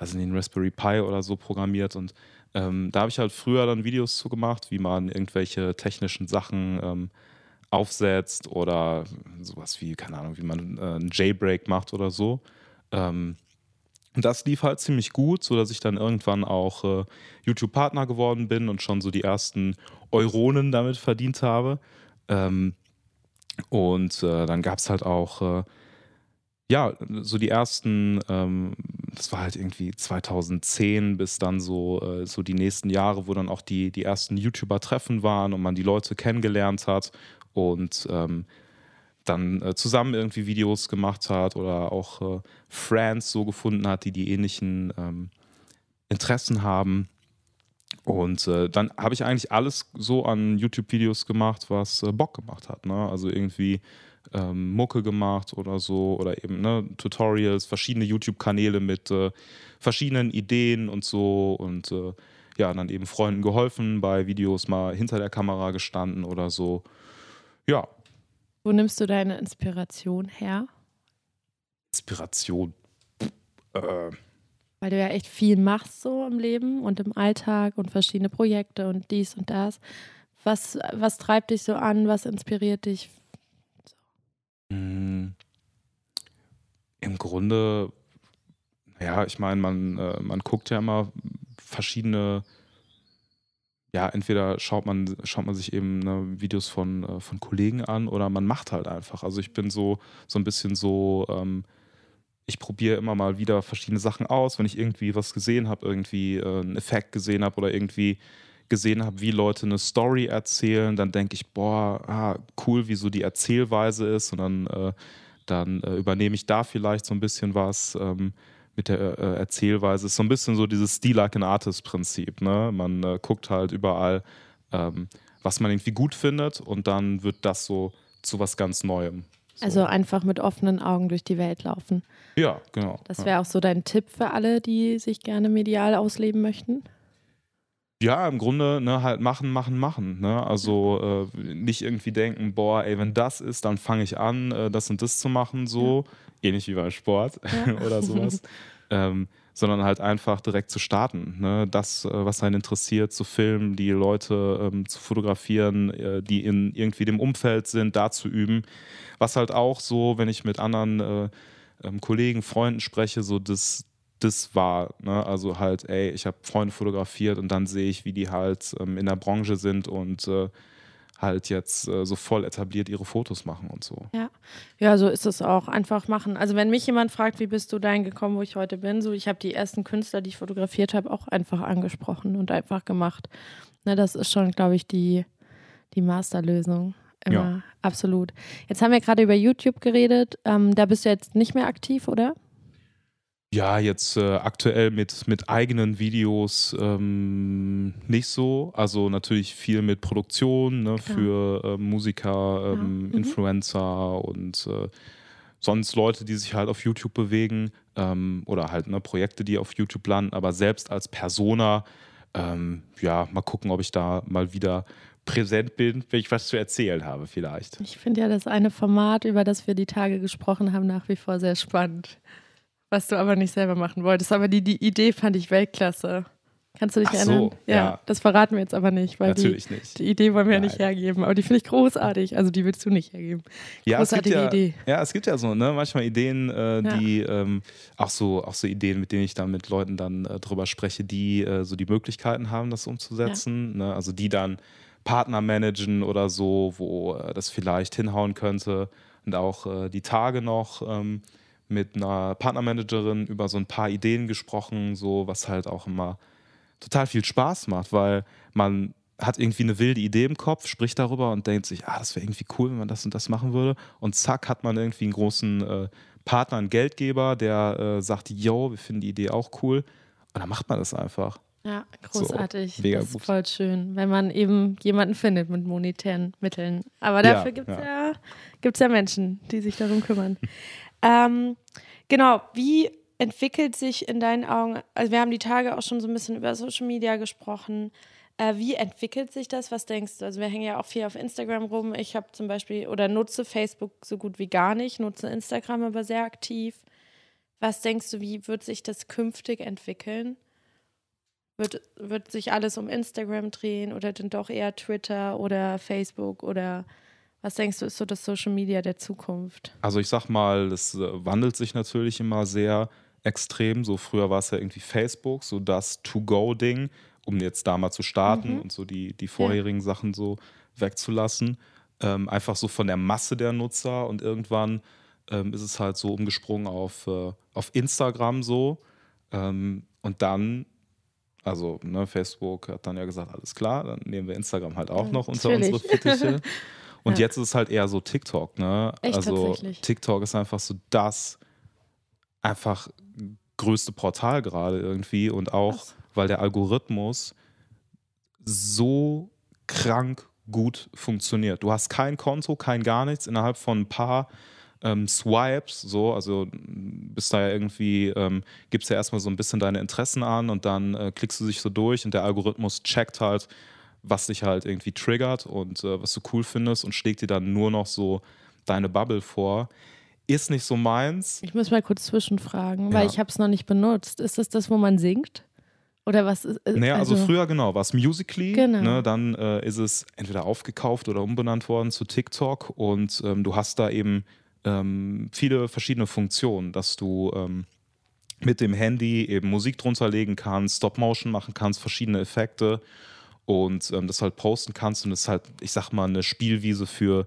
nicht, einen Raspberry Pi oder so programmiert. Und ähm, da habe ich halt früher dann Videos zu gemacht, wie man irgendwelche technischen Sachen ähm, aufsetzt oder sowas wie, keine Ahnung, wie man äh, einen Jailbreak macht oder so. Ähm, und das lief halt ziemlich gut, sodass ich dann irgendwann auch äh, YouTube-Partner geworden bin und schon so die ersten Euronen damit verdient habe. Ähm, und äh, dann gab es halt auch äh, ja, so die ersten, ähm, das war halt irgendwie 2010 bis dann so, äh, so die nächsten Jahre, wo dann auch die, die ersten YouTuber-Treffen waren und man die Leute kennengelernt hat und ähm, dann äh, zusammen irgendwie Videos gemacht hat oder auch äh, Friends so gefunden hat, die die ähnlichen ähm, Interessen haben. Und äh, dann habe ich eigentlich alles so an YouTube-Videos gemacht, was äh, Bock gemacht hat. Ne? Also irgendwie ähm, Mucke gemacht oder so oder eben ne, Tutorials, verschiedene YouTube-Kanäle mit äh, verschiedenen Ideen und so und äh, ja, dann eben Freunden geholfen, bei Videos mal hinter der Kamera gestanden oder so. Ja. Wo nimmst du deine Inspiration her? Inspiration. Äh. Weil du ja echt viel machst so im Leben und im Alltag und verschiedene Projekte und dies und das. Was, was treibt dich so an? Was inspiriert dich? Hm. Im Grunde, ja, ich meine, man, äh, man guckt ja immer verschiedene, ja, entweder schaut man, schaut man sich eben ne, Videos von, äh, von Kollegen an oder man macht halt einfach. Also ich bin so, so ein bisschen so, ähm, ich probiere immer mal wieder verschiedene Sachen aus, wenn ich irgendwie was gesehen habe, irgendwie äh, einen Effekt gesehen habe oder irgendwie gesehen habe, wie Leute eine Story erzählen, dann denke ich, boah, ah, cool, wie so die Erzählweise ist und dann, äh, dann äh, übernehme ich da vielleicht so ein bisschen was ähm, mit der äh, Erzählweise. Ist so ein bisschen so dieses Steal like an Artist Prinzip. Ne? Man äh, guckt halt überall, ähm, was man irgendwie gut findet und dann wird das so zu was ganz Neuem. So. Also einfach mit offenen Augen durch die Welt laufen. Ja, genau. Das wäre ja. auch so dein Tipp für alle, die sich gerne medial ausleben möchten? Ja, im Grunde ne, halt machen, machen, machen. Ne? Also äh, nicht irgendwie denken, boah, ey, wenn das ist, dann fange ich an, äh, das und das zu machen, so ja. ähnlich wie beim Sport ja. oder sowas. ähm, sondern halt einfach direkt zu starten. Ne? Das, äh, was einen interessiert, zu filmen, die Leute ähm, zu fotografieren, äh, die in irgendwie dem Umfeld sind, da zu üben. Was halt auch so, wenn ich mit anderen äh, ähm, Kollegen, Freunden spreche, so das, das war. Ne? Also halt, ey, ich habe Freunde fotografiert und dann sehe ich, wie die halt ähm, in der Branche sind und äh, halt jetzt äh, so voll etabliert ihre Fotos machen und so. Ja. ja, so ist es auch. Einfach machen. Also wenn mich jemand fragt, wie bist du dahin gekommen, wo ich heute bin, so ich habe die ersten Künstler, die ich fotografiert habe, auch einfach angesprochen und einfach gemacht. Ne, das ist schon, glaube ich, die, die Masterlösung. Immer, Ja. absolut. Jetzt haben wir gerade über YouTube geredet. Ähm, da bist du jetzt nicht mehr aktiv, oder? Ja, jetzt äh, aktuell mit, mit eigenen Videos ähm, nicht so. Also natürlich viel mit Produktion ne, für äh, Musiker, ähm, Mhm. Influencer und äh, sonst Leute, die sich halt auf YouTube bewegen ähm, oder halt ne, Projekte, die auf YouTube landen. Aber selbst als Persona, ähm, ja, mal gucken, ob ich da mal wieder präsent bin, wenn ich was zu erzählen habe vielleicht. Ich finde ja das eine Format, über das wir die Tage gesprochen haben, nach wie vor sehr spannend. Was du aber nicht selber machen wolltest. Aber die, die Idee fand ich Weltklasse. Kannst du dich Ach so, erinnern? ja. Das verraten wir jetzt aber nicht, weil die, Natürlich nicht. die Idee wollen wir ja nicht hergeben. Aber die finde ich großartig. Also die willst du nicht hergeben. Ja, Großartige ja, Idee. Ja, es gibt ja so, ne, manchmal Ideen, äh, Ja. die ähm, auch so, auch so Ideen, mit denen ich dann mit Leuten dann äh, drüber spreche, die äh, so die Möglichkeiten haben, das umzusetzen. Ne? Also die dann Partner managen oder so, wo äh, das vielleicht hinhauen könnte. Und auch äh, die Tage noch ähm, mit einer Partnermanagerin über so ein paar Ideen gesprochen, so was halt auch immer total viel Spaß macht, weil man hat irgendwie eine wilde Idee im Kopf, spricht darüber und denkt sich, ah, das wäre irgendwie cool, wenn man das und das machen würde. Und zack, hat man irgendwie einen großen äh, Partner, einen Geldgeber, der äh, sagt, yo, wir finden die Idee auch cool. Und dann macht man das einfach. Ja, großartig. So, mega das ist gut. voll schön, wenn man eben jemanden findet mit monetären Mitteln. Aber Ja, dafür gibt es ja. ja, gibt's ja Menschen, die sich darum kümmern. ähm, genau, wie entwickelt sich in deinen Augen, also wir haben die Tage auch schon so ein bisschen über Social Media gesprochen. Äh, wie entwickelt sich das? Was denkst du? Also wir hängen ja auch viel auf Instagram rum. Ich habe zum Beispiel oder nutze Facebook so gut wie gar nicht, nutze Instagram aber sehr aktiv. Was denkst du, wie wird sich das künftig entwickeln? Wird, wird sich alles um Instagram drehen oder dann doch eher Twitter oder Facebook oder was denkst du, ist so das Social Media der Zukunft? Also ich sag mal, das äh, wandelt sich natürlich immer sehr extrem. So früher war es ja irgendwie Facebook, so das To-Go-Ding, um jetzt da mal zu starten Mhm. und so die, die vorherigen Sachen so wegzulassen. Ähm, einfach so von der Masse der Nutzer und irgendwann ähm, ist es halt so umgesprungen auf, äh, auf Instagram so. Ähm, und dann, also ne, Facebook hat dann ja gesagt, alles klar, dann nehmen wir Instagram halt auch Ja, noch unter natürlich. unsere Fittiche. Und Ja. jetzt ist es halt eher so TikTok, ne? Echt also tatsächlich? TikTok ist einfach so das einfach größte Portal gerade irgendwie und auch, Krass. weil der Algorithmus so krank gut funktioniert. Du hast kein Konto, kein gar nichts innerhalb von ein paar ähm, Swipes, so, also m, bist da ja irgendwie, ähm, gibst ja erstmal so ein bisschen deine Interessen an und dann äh, klickst du dich so durch und der Algorithmus checkt halt, was dich halt irgendwie triggert und äh, was du cool findest und schlägt dir dann nur noch so deine Bubble vor. Ist nicht so meins. Ich muss mal kurz zwischenfragen, weil Ja. ich habe es noch nicht benutzt. Ist das das, wo man singt? Oder was ist? äh, Naja, also, früher genau, war es Musically, Genau. ne, dann äh, ist es entweder aufgekauft oder umbenannt worden zu TikTok und ähm, du hast da eben ähm, viele verschiedene Funktionen, dass du ähm, mit dem Handy eben Musik drunter legen kannst, Stop-Motion machen kannst, verschiedene Effekte und ähm, das halt posten kannst und ist halt, ich sag mal, eine Spielwiese für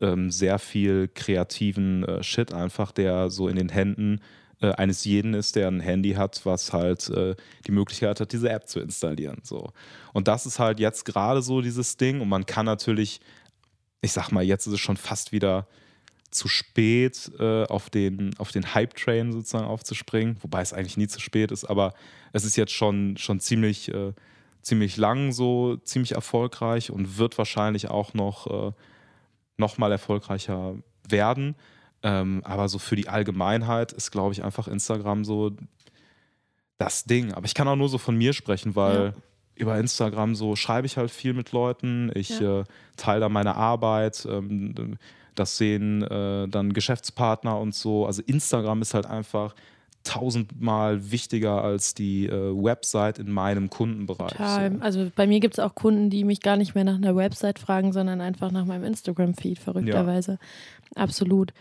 ähm, sehr viel kreativen äh, Shit einfach, der so in den Händen äh, eines jeden ist, der ein Handy hat, was halt äh, die Möglichkeit hat, diese App zu installieren. So. Und das ist halt jetzt gerade so dieses Ding und man kann natürlich, ich sag mal, jetzt ist es schon fast wieder zu spät, äh, auf den, auf den Hype-Train sozusagen aufzuspringen, wobei es eigentlich nie zu spät ist, aber es ist jetzt schon, schon ziemlich, äh, ziemlich lang so, ziemlich erfolgreich und wird wahrscheinlich auch noch, äh, noch mal erfolgreicher werden. Ähm, aber so für die Allgemeinheit ist, glaube ich, einfach Instagram so das Ding. Aber ich kann auch nur so von mir sprechen, weil Ja. über Instagram so schreibe ich halt viel mit Leuten. Ich Ja. äh, teile da meine Arbeit. Ähm, das sehen äh, dann Geschäftspartner und so. Also Instagram ist halt einfach tausendmal wichtiger als die äh, Website in meinem Kundenbereich. Total. So. Also bei mir gibt es auch Kunden, die mich gar nicht mehr nach einer Website fragen, sondern einfach nach meinem Instagram-Feed, verrückterweise. Absolut.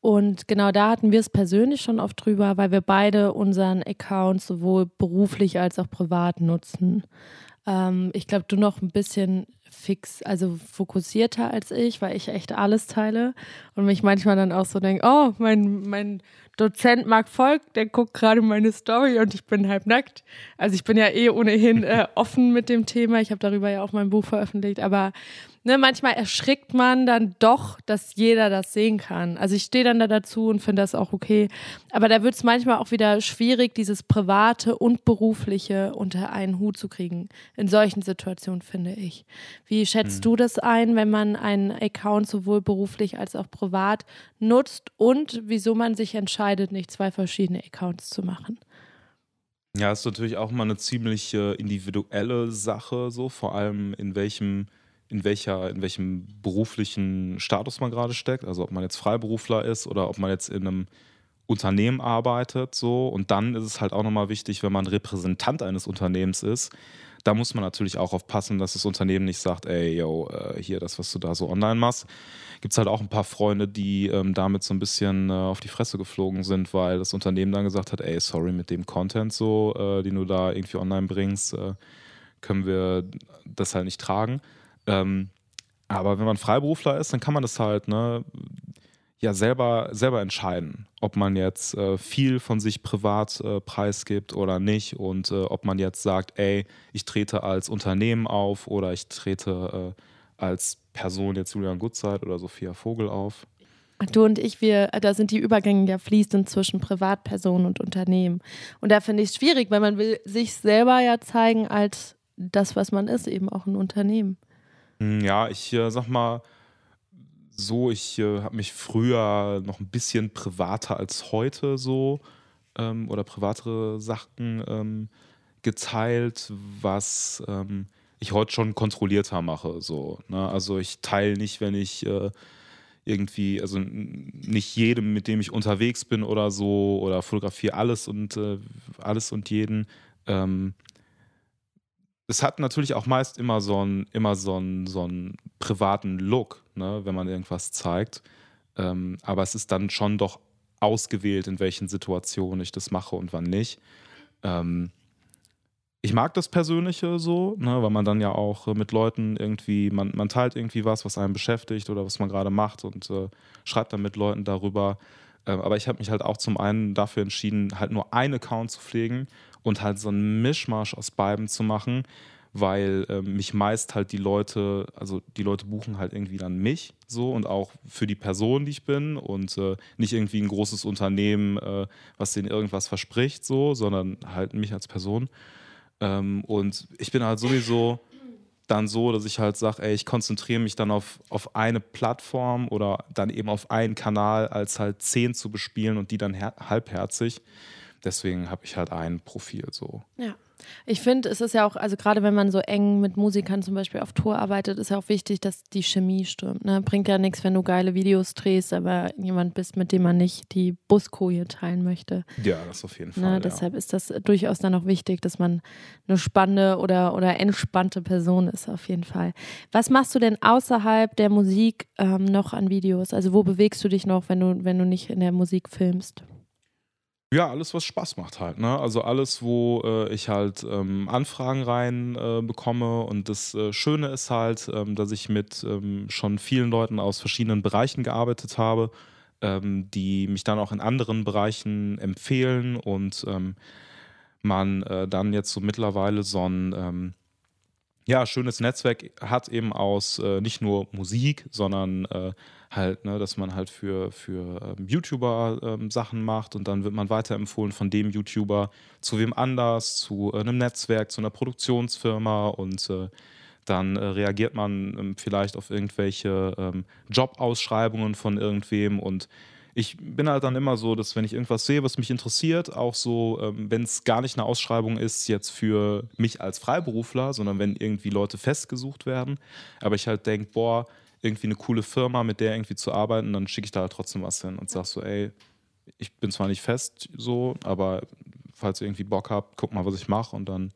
Und genau da hatten wir es persönlich schon oft drüber, weil wir beide unseren Account sowohl beruflich als auch privat nutzen. Ähm, ich glaube, du noch ein bisschen fix, also fokussierter als ich, weil ich echt alles teile und mich manchmal dann auch so denke, oh, mein, mein Dozent Marc Volk, der guckt gerade meine Story und ich bin halb nackt. Also ich bin ja eh ohnehin äh, offen mit dem Thema. Ich habe darüber ja auch mein Buch veröffentlicht, aber ne, manchmal erschrickt man dann doch, dass jeder das sehen kann. Also ich stehe dann da dazu und finde das auch okay. Aber da wird es manchmal auch wieder schwierig, dieses Private und Berufliche unter einen Hut zu kriegen. In solchen Situationen, finde ich. Wie schätzt hm. du das ein, wenn man einen Account sowohl beruflich als auch privat nutzt und wieso man sich entscheidet, nicht zwei verschiedene Accounts zu machen? Ja, ist natürlich auch mal eine ziemlich individuelle Sache, so vor allem in welchem, in welcher, in welchem beruflichen Status man gerade steckt. Also ob man jetzt Freiberufler ist oder ob man jetzt in einem Unternehmen arbeitet, so. Und dann ist es halt auch nochmal wichtig, wenn man Repräsentant eines Unternehmens ist, da muss man natürlich auch aufpassen, dass das Unternehmen nicht sagt, ey, yo, äh, hier, das, was du da so online machst. Gibt es halt auch ein paar Freunde, die ähm, damit so ein bisschen äh, auf die Fresse geflogen sind, weil das Unternehmen dann gesagt hat, ey, sorry, mit dem Content so, äh, den du da irgendwie online bringst, äh, können wir das halt nicht tragen. Ähm, aber wenn man Freiberufler ist, dann kann man das halt, ne, ja selber, selber entscheiden, ob man jetzt äh, viel von sich privat äh, preisgibt oder nicht und äh, ob man jetzt sagt, ey, ich trete als Unternehmen auf oder ich trete äh, als Person jetzt Julian Gutzeit oder Sophia Vogel auf. Du und ich, wir, da sind die Übergänge ja fließend zwischen Privatpersonen und Unternehmen. Und da finde ich es schwierig, weil man will sich selber ja zeigen als das, was man ist, eben auch ein Unternehmen. Hm, ja, ich äh, sag mal, so, ich äh, habe mich früher noch ein bisschen privater als heute so ähm, oder privatere Sachen ähm, geteilt, was ähm, ich heute schon kontrollierter mache. So, ne? Also ich teile nicht, wenn ich äh, irgendwie, also nicht jedem, mit dem ich unterwegs bin oder so, oder fotografiere alles und äh, alles und jeden. Ähm, es hat natürlich auch meist immer so einen, immer so einen, so einen privaten Look, ne, wenn man irgendwas zeigt. Ähm, aber es ist dann schon doch ausgewählt, in welchen Situationen ich das mache und wann nicht. Ähm, ich mag das Persönliche so, ne, weil man dann ja auch mit Leuten irgendwie, man, man teilt irgendwie was, was einen beschäftigt oder was man gerade macht und äh, schreibt dann mit Leuten darüber. Ähm, aber ich habe mich halt auch zum einen dafür entschieden, halt nur einen Account zu pflegen und halt so einen Mischmasch aus beiden zu machen, weil äh, mich meist halt die Leute, also die Leute buchen halt irgendwie dann mich so und auch für die Person, die ich bin und äh, nicht irgendwie ein großes Unternehmen, äh, was denen irgendwas verspricht, so, sondern halt mich als Person. Ähm, und ich bin halt sowieso dann so, dass ich halt sage, ey, ich konzentriere mich dann auf, auf eine Plattform oder dann eben auf einen Kanal, als halt zehn zu bespielen und die dann halbherzig. Deswegen habe ich halt ein Profil so. Ja. Ich finde, es ist ja auch, also gerade wenn man so eng mit Musikern zum Beispiel auf Tour arbeitet, ist ja auch wichtig, dass die Chemie stimmt. Ne? Bringt ja nichts, wenn du geile Videos drehst, aber jemand bist, mit dem man nicht die Buskoje teilen möchte. Ja, das auf jeden ne? Fall. Ne? Ja. Deshalb ist das durchaus dann auch wichtig, dass man eine spannende oder, oder entspannte Person ist, auf jeden Fall. Was machst du denn außerhalb der Musik ähm, noch an Videos? Also wo bewegst du dich noch, wenn du, wenn du nicht in der Musik filmst? Ja, alles, was Spaß macht halt. Ne? Also alles, wo äh, ich halt ähm, Anfragen rein äh, bekomme. Und das äh, Schöne ist halt, ähm, dass ich mit ähm, schon vielen Leuten aus verschiedenen Bereichen gearbeitet habe, ähm, die mich dann auch in anderen Bereichen empfehlen und ähm, man äh, dann jetzt so mittlerweile so ein ähm, ja, schönes Netzwerk hat eben aus äh, nicht nur Musik, sondern äh, halt, ne, dass man halt für, für ähm, YouTuber ähm, Sachen macht und dann wird man weiterempfohlen von dem YouTuber zu wem anders, zu äh, einem Netzwerk, zu einer Produktionsfirma und äh, dann äh, reagiert man ähm, vielleicht auf irgendwelche ähm, Jobausschreibungen von irgendwem und ich bin halt dann immer so, dass wenn ich irgendwas sehe, was mich interessiert, auch so, ähm, wenn es gar nicht eine Ausschreibung ist jetzt für mich als Freiberufler, sondern wenn irgendwie Leute festgesucht werden, aber ich halt denke, boah, irgendwie eine coole Firma, mit der irgendwie zu arbeiten, dann schicke ich da halt trotzdem was hin und sag so, ey, ich bin zwar nicht fest so, aber falls ihr irgendwie Bock habt, guck mal, was ich mache und dann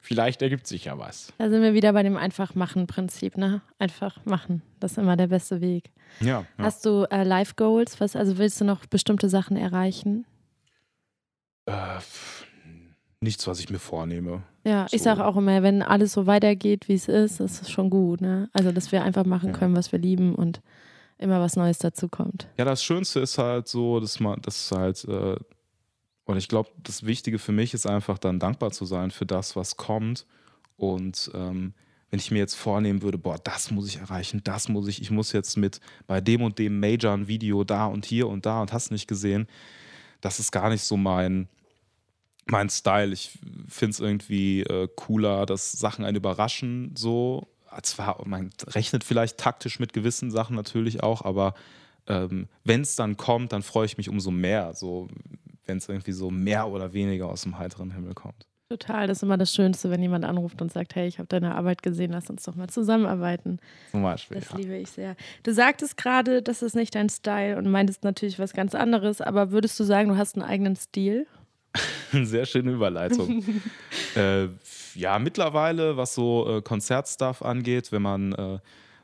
vielleicht ergibt sich ja was. Da sind wir wieder bei dem Einfach-Machen-Prinzip, ne? Einfach machen. Das ist immer der beste Weg. Ja. ja. Hast du äh, Life-Goals? also willst du noch bestimmte Sachen erreichen? Äh, nichts, was ich mir vornehme. Ja, so. ich sage auch immer, wenn alles so weitergeht, wie es ist, ist es schon gut. Ne? Also, dass wir einfach machen können, was wir lieben und immer was Neues dazu kommt. Ja, das Schönste ist halt so, dass man, das halt, äh, und ich glaube, das Wichtige für mich ist einfach dann dankbar zu sein für das, was kommt und ähm, wenn ich mir jetzt vornehmen würde, boah, das muss ich erreichen, das muss ich, ich muss jetzt mit bei dem und dem Major ein Video da und hier und da und hast nicht gesehen, das ist gar nicht so mein, mein Style. Ich finde es irgendwie äh, cooler, dass Sachen einen überraschen, so. Zwar, man rechnet vielleicht taktisch mit gewissen Sachen natürlich auch, aber ähm, wenn es dann kommt, dann freue ich mich umso mehr, so wenn es irgendwie so mehr oder weniger aus dem heiteren Himmel kommt. Total, das ist immer das Schönste, wenn jemand anruft und sagt, hey, ich habe deine Arbeit gesehen, lass uns doch mal zusammenarbeiten. Zum Beispiel. Das ja. liebe ich sehr. Du sagtest gerade, das ist nicht dein Style und meintest natürlich was ganz anderes, aber würdest du sagen, du hast einen eigenen Stil? Sehr schöne Überleitung. äh, ja, mittlerweile, was so äh, Konzertstuff angeht, wenn man äh,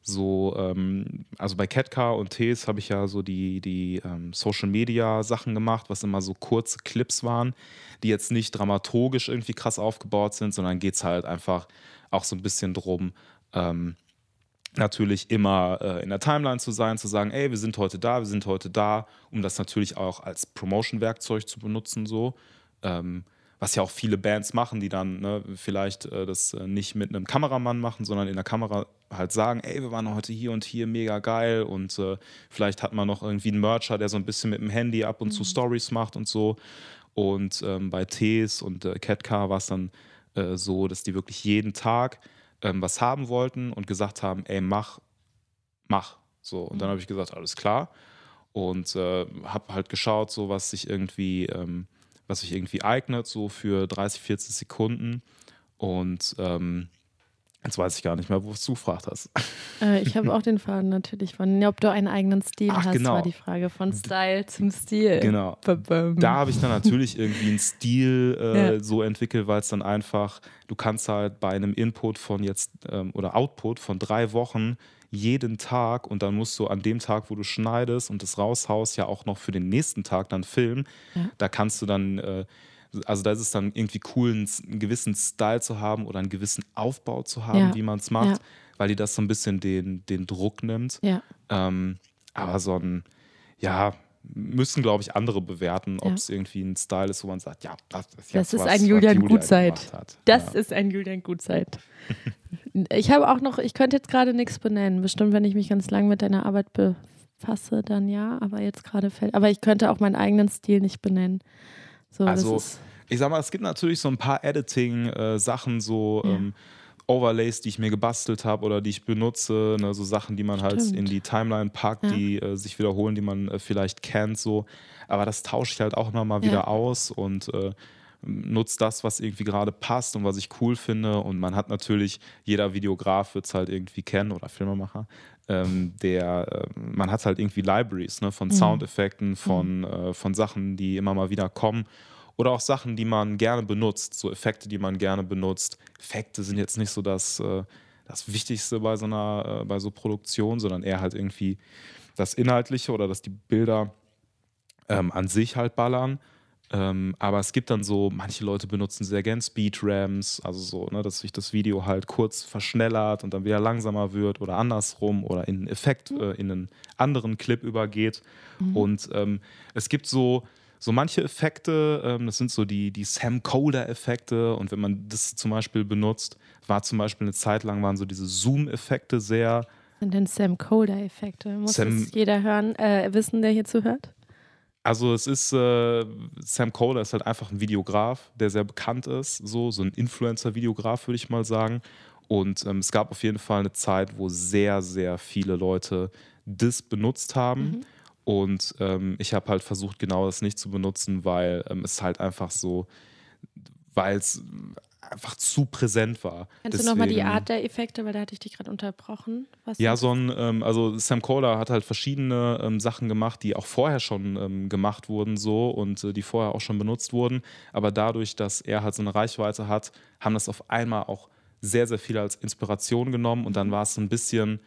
so, ähm, also bei Catcar und Tees habe ich ja so die, die ähm, Social Media Sachen gemacht, was immer so kurze Clips waren, die jetzt nicht dramaturgisch irgendwie krass aufgebaut sind, sondern geht es halt einfach auch so ein bisschen drum, ähm, natürlich immer äh, in der Timeline zu sein, zu sagen, ey, wir sind heute da, wir sind heute da, um das natürlich auch als Promotion-Werkzeug zu benutzen, so. Ähm, was ja auch viele Bands machen, die dann ne, vielleicht äh, das äh, nicht mit einem Kameramann machen, sondern in der Kamera halt sagen, ey, wir waren heute hier und hier, mega geil und äh, vielleicht hat man noch irgendwie einen Mercher, der so ein bisschen mit dem Handy ab und mhm. zu Stories macht und so. Und ähm, bei Tees und äh, Catcar war es dann äh, so, dass die wirklich jeden Tag ähm, was haben wollten und gesagt haben, ey, mach, mach. So, und dann mhm. habe ich gesagt, alles klar. Und äh, habe halt geschaut, so was sich irgendwie ähm, was sich irgendwie eignet, so für 30, 40 Sekunden. Und ähm, jetzt weiß ich gar nicht mehr, wo du gefragt hast. Äh, ich habe auch den Faden natürlich von, ob du einen eigenen Stil Ach, hast, genau. war die Frage. Von Style zum Stil. Genau. Da habe ich dann natürlich irgendwie einen Stil äh, ja. so entwickelt, weil es dann einfach, du kannst halt bei einem Input von jetzt ähm, oder Output von drei Wochen jeden Tag und dann musst du an dem Tag, wo du schneidest und das raushaust, ja auch noch für den nächsten Tag dann filmen. Ja. Da kannst du dann, äh, also da ist es dann irgendwie cool, einen, einen, gewissen Style zu haben oder einen gewissen Aufbau zu haben, ja. wie man es macht, ja. weil die das so ein bisschen den, den Druck nimmt. Ähm, aber so ein, ja, müssen, glaube ich, andere bewerten, ob es irgendwie ein Style ist, wo man sagt, ja, das ist, das ist was, ein Julian Julia Gutzeit. Das ist ein Julian Gutzeit. ich habe auch noch, ich könnte jetzt gerade nichts benennen. Bestimmt, wenn ich mich ganz lang mit deiner Arbeit befasse, dann ja. Aber jetzt gerade fällt. Aber ich könnte auch meinen eigenen Stil nicht benennen. So, also, ich sag mal, es gibt natürlich so ein paar Editing-Sachen, so. Ja. Ähm, Overlays, die ich mir gebastelt habe oder die ich benutze, ne, so Sachen, die man halt Stimmt. halt in die Timeline packt, ja. die äh, sich wiederholen, die man äh, vielleicht kennt, so. Aber das tausche ich halt auch immer mal wieder ja. aus und äh, nutzt das, was irgendwie gerade passt und was ich cool finde. Und man hat natürlich, jeder Videograf wird es halt irgendwie kennen oder Filmemacher, ähm, der, äh, man hat halt irgendwie Libraries ne, von mhm. Soundeffekten, von, mhm. äh, von Sachen, die immer mal wieder kommen. Oder auch Sachen, die man gerne benutzt, so Effekte, die man gerne benutzt. Effekte sind jetzt nicht so das, äh, das Wichtigste bei so einer, äh, bei so Produktion, sondern eher halt irgendwie das Inhaltliche oder dass die Bilder ähm, an sich halt ballern. Ähm, aber es gibt dann so, manche Leute benutzen sehr gern Speedrams, also so, ne, dass sich das Video halt kurz verschnellert und dann wieder langsamer wird oder andersrum oder in einen Effekt, äh, in einen anderen Clip übergeht. Mhm. Und ähm, es gibt so, so manche Effekte, ähm, das sind so die, die Sam Coder-Effekte und wenn man das zum Beispiel benutzt, war zum Beispiel eine Zeit lang, waren so diese Zoom-Effekte sehr. Sind denn Sam Coder-Effekte? Muss Sam, das jeder hören, äh, wissen, der hier zuhört? Also es ist, äh, Sam Kohler ist halt einfach ein Videograf, der sehr bekannt ist, so, so ein Influencer-Videograf, würde ich mal sagen. Und ähm, es gab auf jeden Fall eine Zeit, wo sehr, sehr viele Leute das benutzt haben. Mhm. Und ähm, ich habe halt versucht, genau das nicht zu benutzen, weil ähm, es halt einfach so, weil es einfach zu präsent war. Kannst Deswegen, du nochmal die Art der Effekte, weil da hatte ich dich gerade unterbrochen. Was ja, so ein, ähm, also Sam Kohler hat halt verschiedene ähm, Sachen gemacht, die auch vorher schon ähm, gemacht wurden so und äh, die vorher auch schon benutzt wurden. Aber dadurch, dass er halt so eine Reichweite hat, haben das auf einmal auch sehr, sehr viele als Inspiration genommen und dann war es so ein bisschen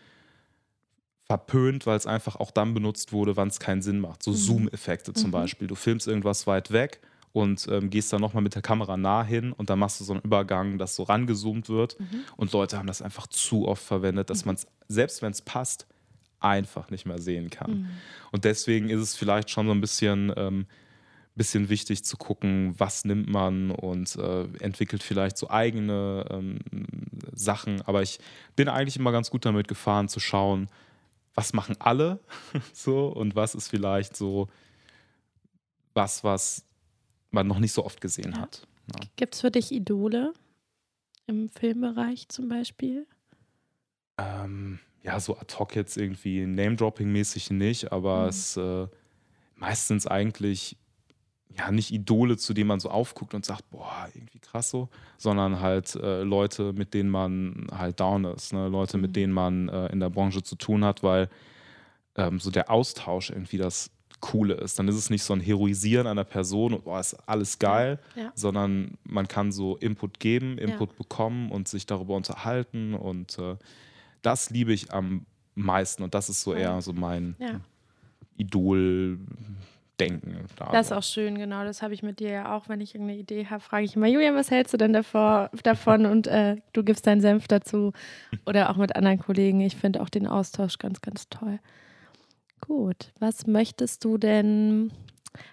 verpönt, weil es einfach auch dann benutzt wurde, wann es keinen Sinn macht. So mhm. Zoom-Effekte zum mhm. Beispiel. Du filmst irgendwas weit weg und ähm, gehst dann nochmal mit der Kamera nah hin und dann machst du so einen Übergang, dass so rangezoomt wird. Mhm. Und Leute haben das einfach zu oft verwendet, dass mhm. man es, selbst wenn es passt, einfach nicht mehr sehen kann. Mhm. Und deswegen ist es vielleicht schon so ein bisschen, ähm, bisschen wichtig zu gucken, was nimmt man und äh, entwickelt vielleicht so eigene ähm, Sachen. Aber ich bin eigentlich immer ganz gut damit gefahren zu schauen, was machen alle so und was ist vielleicht so was, was man noch nicht so oft gesehen Ja. hat. Ja. Gibt es für dich Idole im Filmbereich zum Beispiel? Ähm, ja, so ad hoc jetzt irgendwie Name-Dropping-mäßig nicht, aber Mhm. es äh, meistens eigentlich ja nicht Idole, zu denen man so aufguckt und sagt, boah, irgendwie krass so, sondern halt äh, Leute, mit denen man halt down ist, ne? Leute, Mhm. mit denen man äh, in der Branche zu tun hat, weil ähm, so der Austausch irgendwie das Coole ist. Dann ist es nicht so ein Heroisieren einer Person und boah, ist alles geil, Ja. sondern man kann so Input geben, Input bekommen und sich darüber unterhalten und äh, das liebe ich am meisten und das ist so eher so mein Ja. Idol-Denken. Das ist auch schön, genau. Das habe ich mit dir ja auch. Wenn ich irgendeine Idee habe, frage ich immer, Julian, was hältst du denn davor, davon? Und äh, du gibst deinen Senf dazu. Oder auch mit anderen Kollegen. Ich finde auch den Austausch ganz, ganz toll. Gut. Was möchtest du denn?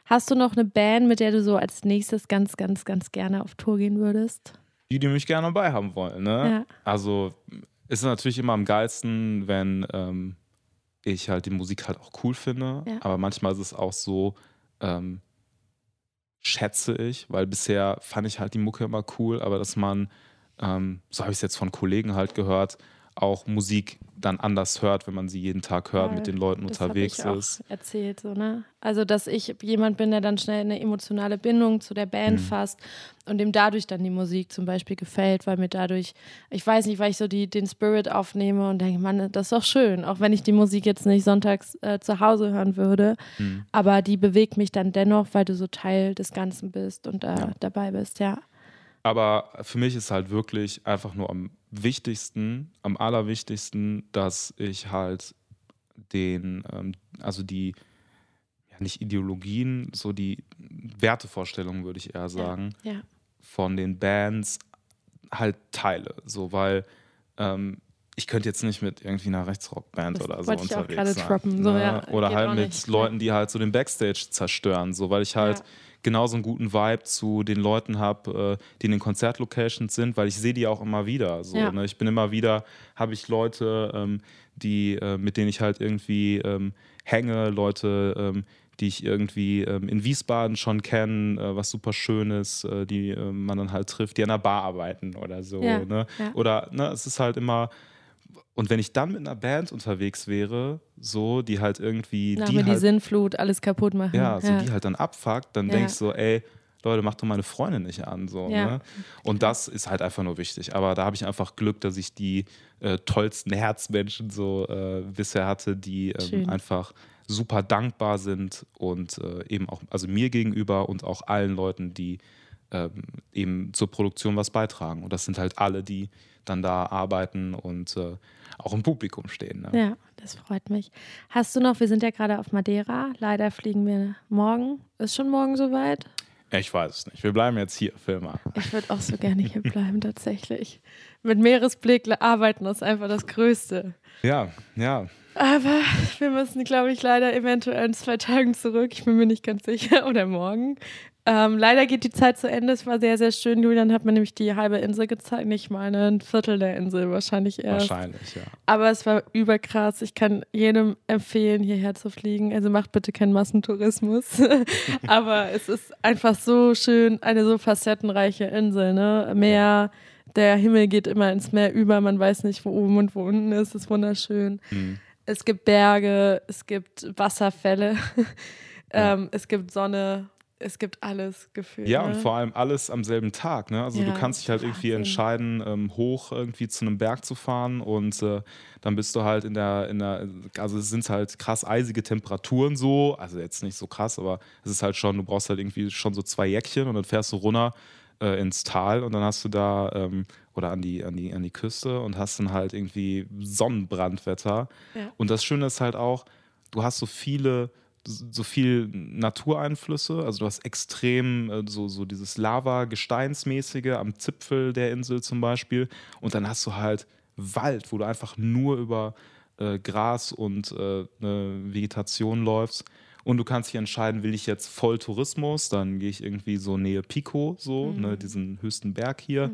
Hast du noch eine Band, mit der du so als nächstes ganz, ganz, ganz gerne auf Tour gehen würdest? die, die mich gerne dabei haben wollen. Ne? Ja. Also ist natürlich immer am geilsten, wenn ähm, ich halt die Musik halt auch cool finde. Ja. Aber manchmal ist es auch so, ähm, schätze ich, weil bisher fand ich halt die Mucke immer cool, aber dass man, ähm, so habe ich es jetzt von Kollegen halt gehört, auch Musik dann anders hört, wenn man sie jeden Tag hört, Voll. mit den Leuten Das unterwegs ich auch ist. erzählt, so, ne? Also, dass ich jemand bin, der dann schnell eine emotionale Bindung zu der Band Mhm. fasst und dem dadurch dann die Musik zum Beispiel gefällt, weil mir dadurch, ich weiß nicht, weil ich so die, den Spirit aufnehme und denke, Mann, das ist doch schön, auch wenn ich die Musik jetzt nicht sonntags äh, zu Hause hören würde, Mhm. aber die bewegt mich dann dennoch, weil du so Teil des Ganzen bist und da Ja. dabei bist, ja. Aber für mich ist halt wirklich einfach nur am wichtigsten, am allerwichtigsten, dass ich halt den, ähm, also die, ja nicht Ideologien, so die Wertevorstellungen, würde ich eher sagen, Ja, von den Bands halt teile. So, weil ähm, ich könnte jetzt nicht mit irgendwie einer Rechtsrockband Das oder so unterwegs sein. so, ne? ja, oder halt mit nicht. Leuten, die halt so den Backstage zerstören, so, weil ich halt Ja. genauso einen guten Vibe zu den Leuten habe, äh, die in den Konzertlocations sind, weil ich sehe die auch immer wieder. So, Ja. ne? Ich bin immer wieder, habe ich Leute, ähm, die, äh, mit denen ich halt irgendwie ähm, hänge, Leute, ähm, die ich irgendwie ähm, in Wiesbaden schon kenne, äh, was super schön ist, äh, die äh, man dann halt trifft, die an der Bar arbeiten oder so. Ja, Ne? ja. Oder ne, es ist halt immer. Und wenn ich dann mit einer Band unterwegs wäre, so, die halt irgendwie, nach die mir die halt Sinnflut, alles kaputt machen. ja, so die halt dann abfuckt, dann Ja. denkst du so, ey, Leute, mach doch meine Freundin nicht an. So, Ja. ne? Und das ist halt einfach nur wichtig. Aber da habe ich einfach Glück, dass ich die äh, tollsten Herzmenschen so äh, bisher hatte, die ähm, einfach super dankbar sind und äh, eben auch, also mir gegenüber und auch allen Leuten, die ähm, eben zur Produktion was beitragen. Und das sind halt alle, die dann da arbeiten und äh, auch im Publikum stehen. Ne? Ja, das freut mich. Hast du noch, wir sind ja gerade auf Madeira, leider fliegen wir morgen. Ist schon morgen soweit? Ich weiß es nicht. Wir bleiben jetzt hier, Filmer. Ich würde auch so gerne hier bleiben, tatsächlich. Mit Meeresblick arbeiten ist einfach das Größte. Ja, ja. Aber wir müssen, glaube ich, leider eventuell in zwei Tagen zurück. Ich bin mir nicht ganz sicher. Oder morgen. Ähm, leider geht die Zeit zu Ende. Es war sehr, sehr schön. Julian hat mir nämlich die halbe Insel gezeigt. Nicht mal ein Viertel der Insel, wahrscheinlich erst. Wahrscheinlich, ja. Aber es war überkrass. Ich kann jedem empfehlen, hierher zu fliegen. Also macht bitte keinen Massentourismus. Aber es ist einfach so schön, eine so facettenreiche Insel. Ne? Meer, der Himmel geht immer ins Meer über. Man weiß nicht, wo oben und wo unten ist. Es ist wunderschön. Mhm. Es gibt Berge, es gibt Wasserfälle, ähm, es gibt Sonne, es gibt alles gefühlt. Ja, ne? und vor allem alles am selben Tag. Ne? Also Ja, du kannst dich halt irgendwie Wahnsinn. entscheiden, ähm, hoch irgendwie zu einem Berg zu fahren und äh, dann bist du halt in der, in der, also es sind halt krass eisige Temperaturen so, also jetzt nicht so krass, aber es ist halt schon, du brauchst halt irgendwie schon so zwei Jäckchen und dann fährst du runter äh, ins Tal und dann hast du da ähm, oder an die, an, die, an die Küste und hast dann halt irgendwie Sonnenbrandwetter. Ja. Und das Schöne ist halt auch, du hast so viele, so viel Natureinflüsse. Also du hast extrem äh, so, so dieses Lava-Gesteinsmäßige am Zipfel der Insel zum Beispiel. Und dann hast du halt Wald, wo du einfach nur über äh, Gras und äh, eine Vegetation läufst. Und du kannst dich entscheiden, will ich jetzt voll Tourismus, dann gehe ich irgendwie so Nähe Pico, so, ne, diesen höchsten Berg hier.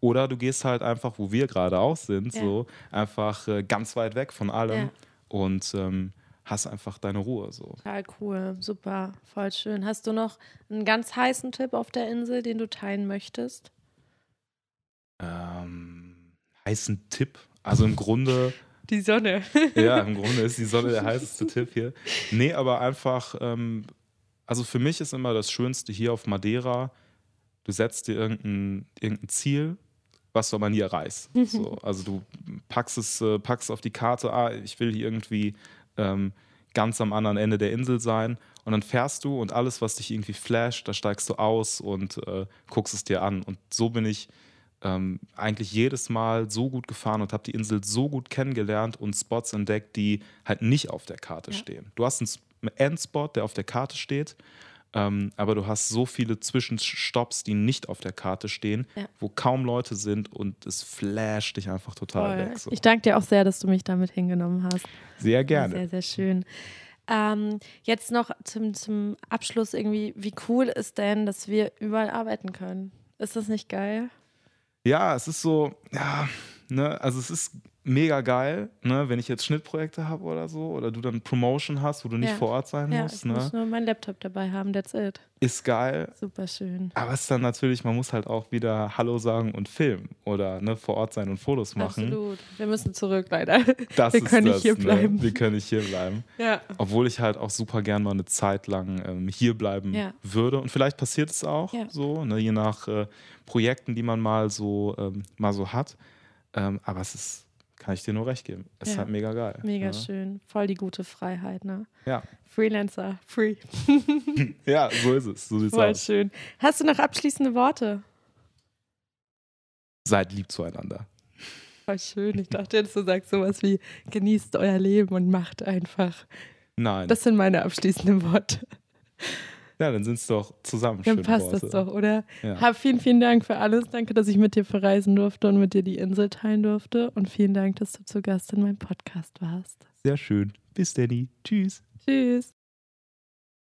Oder du gehst halt einfach, wo wir gerade auch sind, Ja. so einfach äh, ganz weit weg von allem Ja. und ähm, hast einfach deine Ruhe. So. Total cool, super, voll schön. Hast du noch einen ganz heißen Tipp auf der Insel, den du teilen möchtest? Ähm, heißen Tipp. Also im Grunde, Die Sonne. ja, im Grunde ist die Sonne der heißeste Tipp hier. Nee, aber einfach, ähm, also für mich ist immer das Schönste hier auf Madeira, du setzt dir irgendein, irgendein Ziel, was du aber nie erreichst. So, also du packst es, äh, packst auf die Karte, ah, ich will hier irgendwie ähm, ganz am anderen Ende der Insel sein. Und dann fährst du und alles, was dich irgendwie flasht, da steigst du aus und äh, guckst es dir an. Und so bin ich ähm, eigentlich jedes Mal so gut gefahren und habe die Insel so gut kennengelernt und Spots entdeckt, die halt nicht auf der Karte Ja. stehen. Du hast einen Endspot, der auf der Karte steht, ähm, aber du hast so viele Zwischenstopps, die nicht auf der Karte stehen, Ja. wo kaum Leute sind und es flasht dich einfach total Voll. weg. So. Ich danke dir auch sehr, dass du mich damit hingenommen hast. Sehr gerne. Sehr, sehr schön. Ähm, jetzt noch zum, zum Abschluss irgendwie, wie cool ist denn, dass wir überall arbeiten können? Ist das nicht geil? Ja, es ist so, ja, ne, also es ist mega geil, ne, wenn ich jetzt Schnittprojekte habe oder so, oder du dann Promotion hast, wo du nicht Ja. vor Ort sein Ja, musst, ich ne, muss nur meinen Laptop dabei haben, that's it. ist geil. Super schön. Aber es ist dann natürlich, man muss halt auch wieder Hallo sagen und filmen oder ne, vor Ort sein und Fotos machen. Absolut. Wir müssen zurück, leider. Das Wir ist können nicht hier ne? bleiben. Wir können nicht hier bleiben. Ja. Obwohl ich halt auch super gern mal eine Zeit lang ähm, hier bleiben Ja. würde. Und vielleicht passiert es auch so, ne, je nach äh, Projekten, die man mal so, ähm, mal so hat. Ähm, aber es ist, kann ich dir nur recht geben. Es ist Ja. halt mega geil. Mega ne? schön. Voll die gute Freiheit, ne? Ja. Freelancer, free. ja, so ist es. So sieht's Voll aus. schön. Hast du noch abschließende Worte? Seid lieb zueinander. Voll schön. Ich dachte jetzt, du sagst sowas wie, genießt euer Leben und macht einfach. Nein. Das sind meine abschließenden Worte. Ja, dann sind es doch zusammen Dann passt Worte. das doch, oder? Ja. Hab vielen, vielen Dank für alles. Danke, dass ich mit dir verreisen durfte und mit dir die Insel teilen durfte. Und vielen Dank, dass du zu Gast in meinem Podcast warst. Sehr schön. Bis Danny. Tschüss. Tschüss.